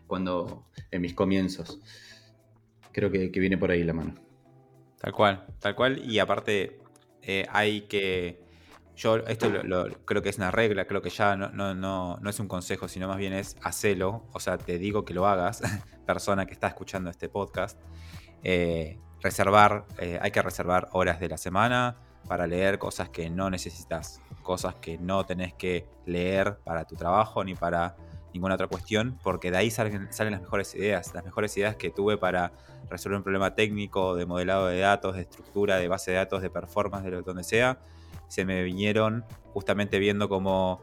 cuando en mis comienzos. Creo que, viene por ahí la mano. Tal cual, tal cual. Y aparte hay que yo esto creo que es una regla, creo que ya no, no, no, es un consejo, sino más bien es hacelo. O sea, te digo que lo hagas, persona que está escuchando este podcast. Eh, reservar, eh, hay que reservar horas de la semana para leer cosas que no necesitas, cosas que no tenés que leer para tu trabajo ni para ninguna otra cuestión, porque de ahí salen, salen las mejores ideas, las mejores ideas que tuve para resolver un problema técnico, de modelado de datos, de estructura, de base de datos, de performance, de donde sea se me vinieron justamente viendo cómo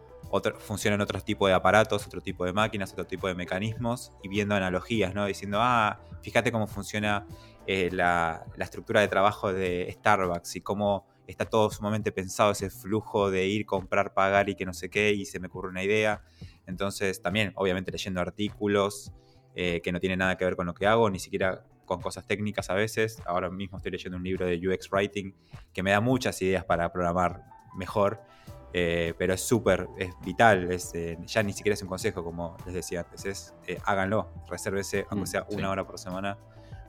funcionan otros tipos de aparatos, otro tipo de máquinas, otro tipo de mecanismos y viendo analogías, ¿no? Diciendo, ah, fíjate cómo funciona eh, la, estructura de trabajo de Starbucks y cómo está todo sumamente pensado ese flujo de ir, comprar, pagar y que no sé qué, y se me ocurre una idea. Entonces, también, obviamente, leyendo artículos eh, que no tienen nada que ver con lo que hago, ni siquiera con cosas técnicas a veces. Ahora mismo estoy leyendo un libro de UX Writing que me da muchas ideas para programar mejor, eh, pero es súper, es vital, es, eh, ya ni siquiera es un consejo como les decía antes, es eh, háganlo, resérvese aunque mm, sea una hora por semana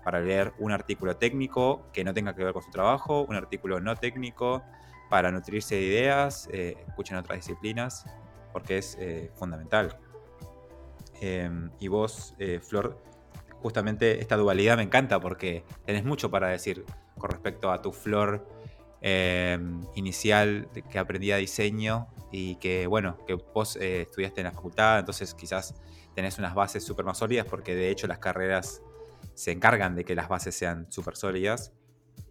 para leer un artículo técnico que no tenga que ver con su trabajo, un artículo no técnico para nutrirse de ideas, escuchen otras disciplinas, porque es fundamental. Em, y vos, Flor, justamente esta dualidad me encanta porque tenés mucho para decir con respecto a tu flor eh, inicial que aprendía diseño y que, bueno, que vos eh, estudiaste en la facultad, entonces quizás tenés unas bases súper más sólidas porque de hecho las carreras se encargan de que las bases sean súper sólidas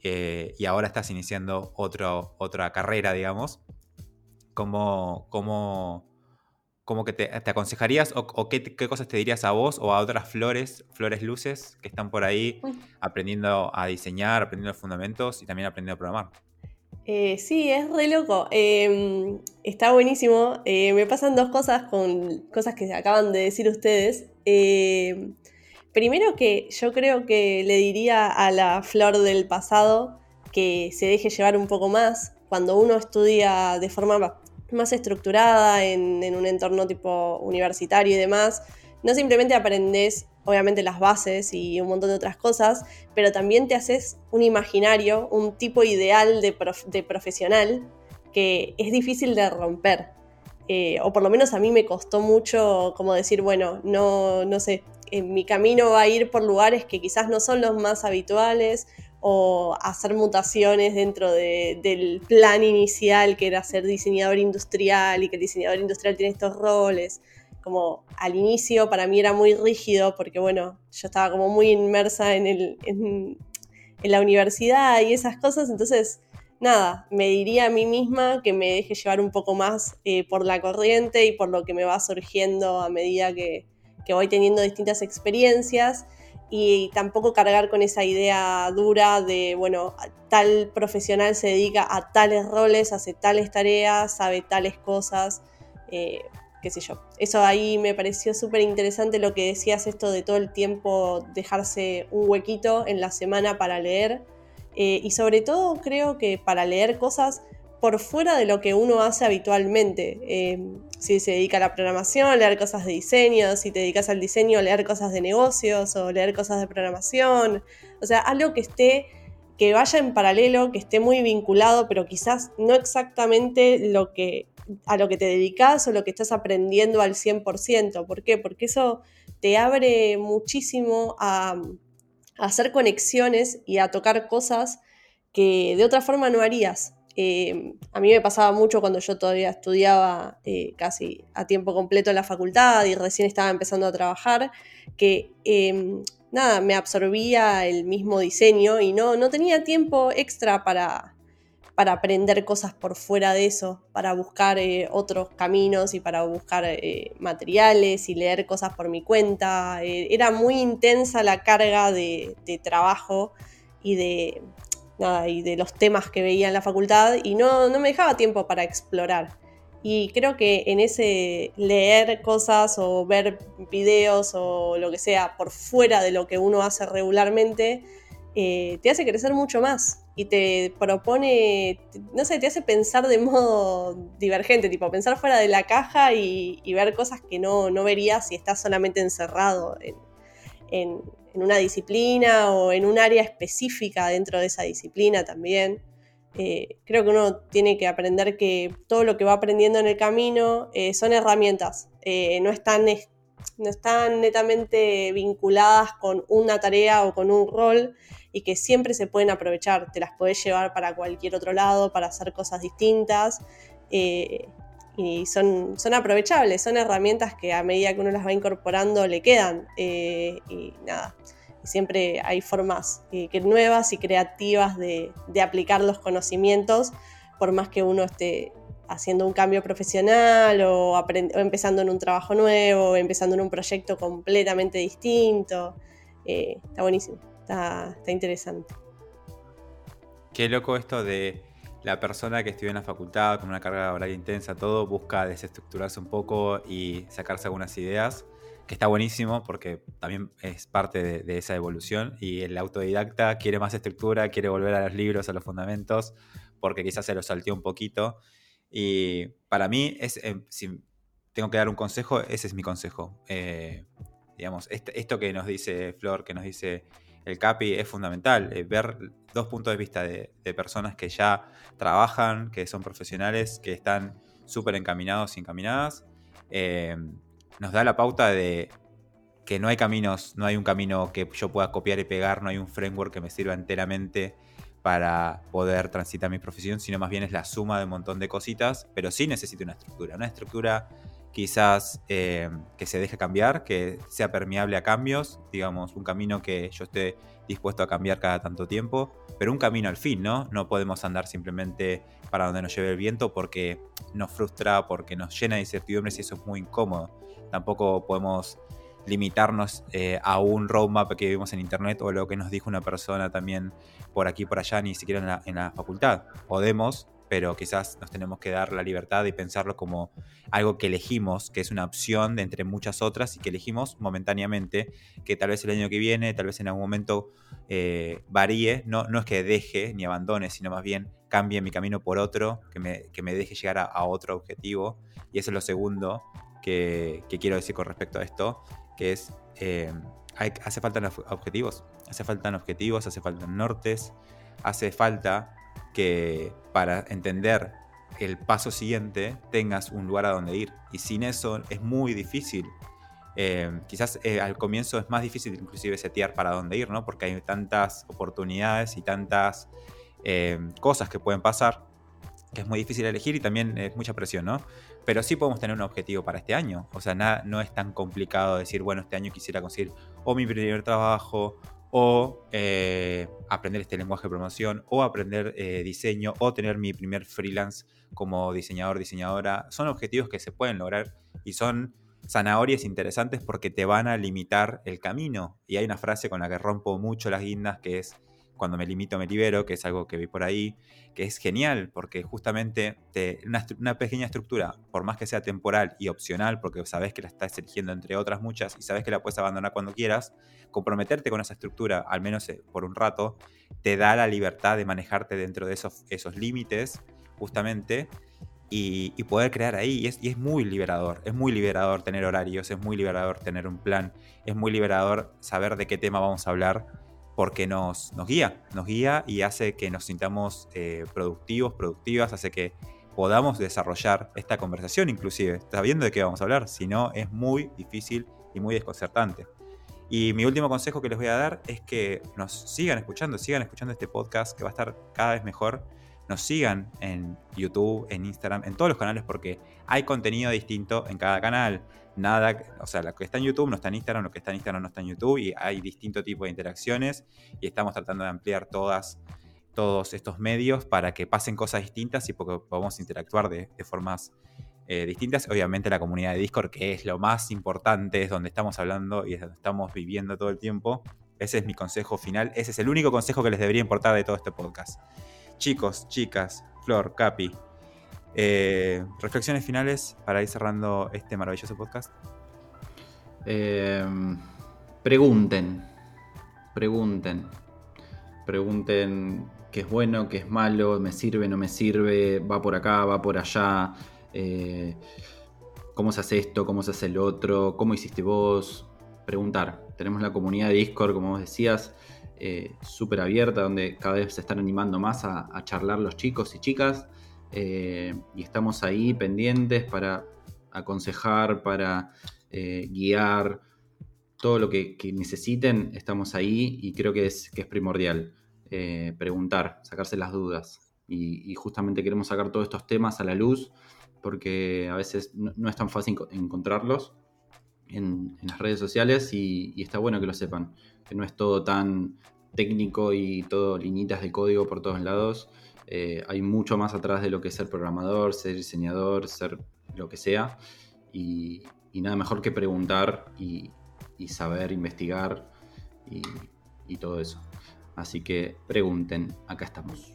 eh, y ahora estás iniciando otro, otra carrera, digamos. ¿Cómo, cómo, ¿Cómo que te, aconsejarías o, qué, cosas te dirías a vos o a otras flores, flores luces que están por ahí aprendiendo a diseñar, aprendiendo los fundamentos y también aprendiendo a programar? Eh, sí, es re loco. Em, está buenísimo. Eh, me pasan dos cosas con cosas que acaban de decir ustedes. Primero que yo creo que le diría a la flor del pasado que se deje llevar un poco más. Cuando uno estudia de forma más estructurada en, un entorno tipo universitario y demás, no simplemente aprendes obviamente las bases y un montón de otras cosas, pero también te haces un imaginario, un tipo ideal de, profesional que es difícil de romper. Eh, o por lo menos a mí me costó mucho como decir, bueno, no, no sé, mi camino va a ir por lugares que quizás no son los más habituales o hacer mutaciones dentro del plan inicial que era ser diseñador industrial y que el diseñador industrial tiene estos roles. Como al inicio para mí era muy rígido porque bueno, yo estaba como muy inmersa en, la universidad y esas cosas, entonces nada, me diría a mí misma que me deje llevar un poco más eh, por la corriente y por lo que me va surgiendo a medida que, que voy teniendo distintas experiencias y tampoco cargar con esa idea dura de, bueno, tal profesional se dedica a tales roles, hace tales tareas, sabe tales cosas, eh, qué sé yo. Eso ahí me pareció súper interesante lo que decías, esto de todo el tiempo dejarse un huequito en la semana para leer. Eh, y sobre todo creo que para leer cosas por fuera de lo que uno hace habitualmente. Eh, si se dedica a la programación, leer cosas de diseño, si te dedicas al diseño, leer cosas de negocios o leer cosas de programación. O sea, algo que esté, que vaya en paralelo, que esté muy vinculado, pero quizás no exactamente lo que, a lo que te dedicas o lo que estás aprendiendo al 100%. ¿Por qué? Porque eso te abre muchísimo a, a hacer conexiones y a tocar cosas que de otra forma no harías. Eh, a mí me pasaba mucho cuando yo todavía estudiaba eh, casi a tiempo completo en la facultad y recién estaba empezando a trabajar, que em, nada, me absorbía el mismo diseño y no, no tenía tiempo extra para, para aprender cosas por fuera de eso, para buscar eh, otros caminos y para buscar materiales y leer cosas por mi cuenta. era muy intensa la carga de trabajo y de, nada, y de los temas que veía en la facultad y no, no me dejaba tiempo para explorar. Y creo que en ese leer cosas o ver videos o lo que sea por fuera de lo que uno hace regularmente, eh, te hace crecer mucho más y te propone, no sé, te hace pensar de modo divergente, tipo pensar fuera de la caja y, ver cosas que no, no, verías si estás solamente encerrado en, en una disciplina o en un área específica dentro de esa disciplina también. Eh, creo que uno tiene que aprender que todo lo que va aprendiendo en el camino eh, son herramientas, eh, no, están, no están netamente vinculadas con una tarea o con un rol y que siempre se pueden aprovechar, te las puedes llevar para cualquier otro lado, para hacer cosas distintas y son, son aprovechables, son herramientas que a medida que uno las va incorporando le quedan. Eh, y nada, siempre hay formas eh, que nuevas y creativas de, aplicar los conocimientos, por más que uno esté haciendo un cambio profesional o, empezando en un trabajo nuevo, o empezando en un proyecto completamente distinto. Eh, está buenísimo, está, está interesante. Qué loco esto de la persona que estudia en la facultad con una carga horaria intensa, todo, busca desestructurarse un poco y sacarse algunas ideas, que está buenísimo porque también es parte de, esa evolución. Y el autodidacta quiere más estructura, quiere volver a los libros, a los fundamentos, porque quizás se lo salteó un poquito. Y para mí, es, eh, si tengo que dar un consejo, ese es mi consejo. Eh, digamos, esto que nos dice Flor, que nos dice el CAPI es fundamental, eh, ver dos puntos de vista de, personas que ya trabajan, que son profesionales, que están súper encaminados y encaminadas, eh, nos da la pauta de que no hay caminos, no hay un camino que yo pueda copiar y pegar, no hay un framework que me sirva enteramente para poder transitar mi profesión, sino más bien es la suma de un montón de cositas, pero sí necesito una estructura, una estructura quizás eh, que se deje cambiar, que sea permeable a cambios, digamos, un camino que yo esté dispuesto a cambiar cada tanto tiempo, pero un camino al fin, ¿no? No podemos andar simplemente para donde nos lleve el viento porque nos frustra, porque nos llena de incertidumbres y eso es muy incómodo. Tampoco podemos limitarnos eh, a un roadmap que vimos en internet o lo que nos dijo una persona también por aquí por allá, ni siquiera en la, en la facultad. Podemos pero quizás nos tenemos que dar la libertad y pensarlo como algo que elegimos, que es una opción de entre muchas otras y que elegimos momentáneamente, que tal vez el año que viene, tal vez en algún momento eh, varíe, no, no es que deje ni abandone, sino más bien cambie mi camino por otro, que me, que me deje llegar a, otro objetivo. Y eso es lo segundo que, quiero decir con respecto a esto, que es, eh, hace falta objetivos, hace falta objetivos, hace falta nortes, hace falta que para entender el paso siguiente tengas un lugar a donde ir. Y sin eso es muy difícil Eh, quizás eh, al comienzo es más difícil inclusive setear para dónde ir, ¿no? Porque hay tantas oportunidades y tantas eh, cosas que pueden pasar que es muy difícil elegir y también es mucha presión, ¿no? Pero sí podemos tener un objetivo para este año. O sea, nada, no es tan complicado decir, bueno, este año quisiera conseguir o mi primer trabajo, o aprender este lenguaje de programación, o aprender diseño, o tener mi primer freelance como diseñador, diseñadora. Son objetivos que se pueden lograr y son zanahorias interesantes porque te van a limitar el camino. Y hay una frase con la que rompo mucho las guindas que es cuando me limito me libero, que es algo que vi por ahí, que es genial porque justamente te, una, pequeña estructura, por más que sea temporal y opcional, porque sabes que la estás eligiendo entre otras muchas y sabes que la puedes abandonar cuando quieras, comprometerte con esa estructura, al menos eh, por un rato, te da la libertad de manejarte dentro de esos, esos límites, justamente, y, poder crear ahí. Y es, y es, muy liberador, es muy liberador tener horarios, es muy liberador tener un plan, es muy liberador saber de qué tema vamos a hablar, porque nos, guía, nos guía y hace que nos sintamos eh, productivos, productivas, hace que podamos desarrollar esta conversación inclusive, sabiendo de qué vamos a hablar, si no es muy difícil y muy desconcertante. Y mi último consejo que les voy a dar es que nos sigan escuchando, sigan escuchando este podcast que va a estar cada vez mejor nos sigan en YouTube, en Instagram, en todos los canales porque hay contenido distinto en cada canal. Nada, o sea, lo que está en YouTube no está en Instagram, lo que está en Instagram no está en YouTube y hay distinto tipo de interacciones y estamos tratando de ampliar todos estos medios para que pasen cosas distintas y porque podamos interactuar de, formas eh, distintas. Obviamente la comunidad de Discord, que es lo más importante, es donde estamos hablando y es donde estamos viviendo todo el tiempo. Ese es mi consejo final. Ese es el único consejo que les debería importar de todo este podcast. Chicos, chicas, Flor, Capi, eh, reflexiones finales para ir cerrando este maravilloso podcast. Eh, pregunten, pregunten, pregunten qué es bueno, qué es malo, me sirve, no me sirve, va por acá, va por allá, eh, cómo se hace esto, cómo se hace el otro, cómo hiciste vos. Preguntar. Tenemos la comunidad de Discord, como vos decías, eh, súper abierta, donde cada vez se están animando más a, charlar los chicos y chicas. Eh, y estamos ahí pendientes para aconsejar, para eh, guiar, todo lo que, necesiten, estamos ahí y creo que es, que es primordial. preguntar, sacarse las dudas. Y, justamente queremos sacar todos estos temas a la luz porque a veces no, es tan fácil encontrarlos en, las redes sociales y, está bueno que lo sepan que no es todo tan técnico y todo liñitas de código por todos lados. Eh, hay mucho más atrás de lo que es ser programador, ser diseñador, ser lo que sea. Y, nada mejor que preguntar y, saber investigar y, y, todo eso. Así que pregunten, acá estamos.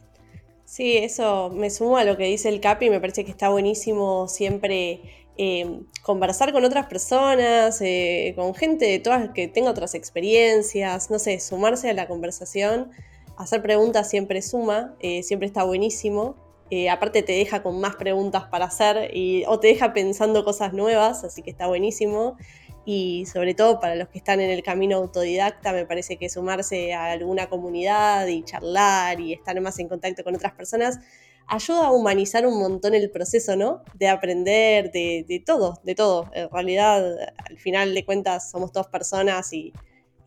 Sí, eso me sumo a lo que dice el Capi, me parece que está buenísimo siempre eh, conversar con otras personas, eh, con gente de todas que tenga otras experiencias, no sé, sumarse a la conversación, hacer preguntas siempre suma, eh, siempre está buenísimo. aparte te deja con más preguntas para hacer y, o te deja pensando cosas nuevas, así que está buenísimo. Y sobre todo para los que están en el camino autodidacta, me parece que sumarse a alguna comunidad y charlar y estar más en contacto con otras personas ayuda a humanizar un montón el proceso, ¿no? De aprender, de, todo, de todo. En realidad, al final de cuentas, somos dos personas y,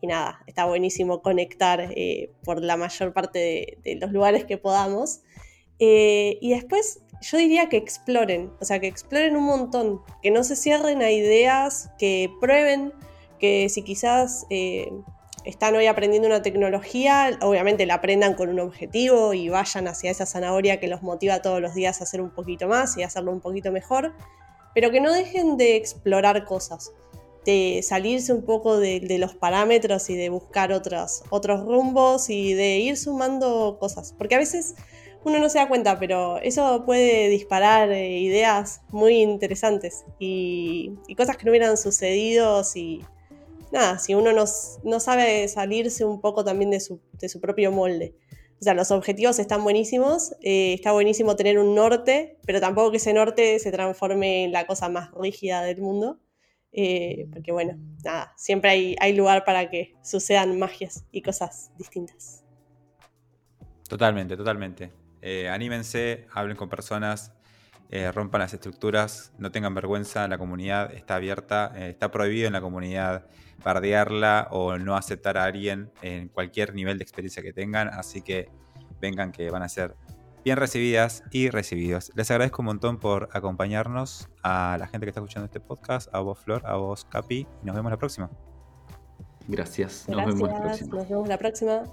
nada, está buenísimo conectar eh, por la mayor parte de, los lugares que podamos. Eh, y después, yo diría que exploren, o sea, que exploren un montón, que no se cierren a ideas, que prueben, que si quizás... Eh, están hoy aprendiendo una tecnología, obviamente la aprendan con un objetivo y vayan hacia esa zanahoria que los motiva todos los días a hacer un poquito más y a hacerlo un poquito mejor, pero que no dejen de explorar cosas, de salirse un poco de, los parámetros y de buscar otros, otros rumbos y de ir sumando cosas, porque a veces uno no se da cuenta, pero eso puede disparar eh, ideas muy interesantes y, cosas que no hubieran sucedido nada, si uno no, sabe salirse un poco también de su, propio molde. O sea, los objetivos están buenísimos, eh, está buenísimo tener un norte, pero tampoco que ese norte se transforme en la cosa más rígida del mundo. Eh, porque bueno, nada, siempre hay, hay lugar para que sucedan magias y cosas distintas. Totalmente, totalmente. Eh, anímense, hablen con personas, eh, rompan las estructuras, no tengan vergüenza, la comunidad está abierta, eh, está prohibido en la comunidad bardearla o no aceptar a alguien en cualquier nivel de experiencia que tengan, así que vengan que van a ser bien recibidas y recibidos. Les agradezco un montón por acompañarnos, a la gente que está escuchando este podcast, a vos Flor, a vos Capi, y nos vemos la próxima. Gracias, nos vemos la próxima. Nos vemos la próxima.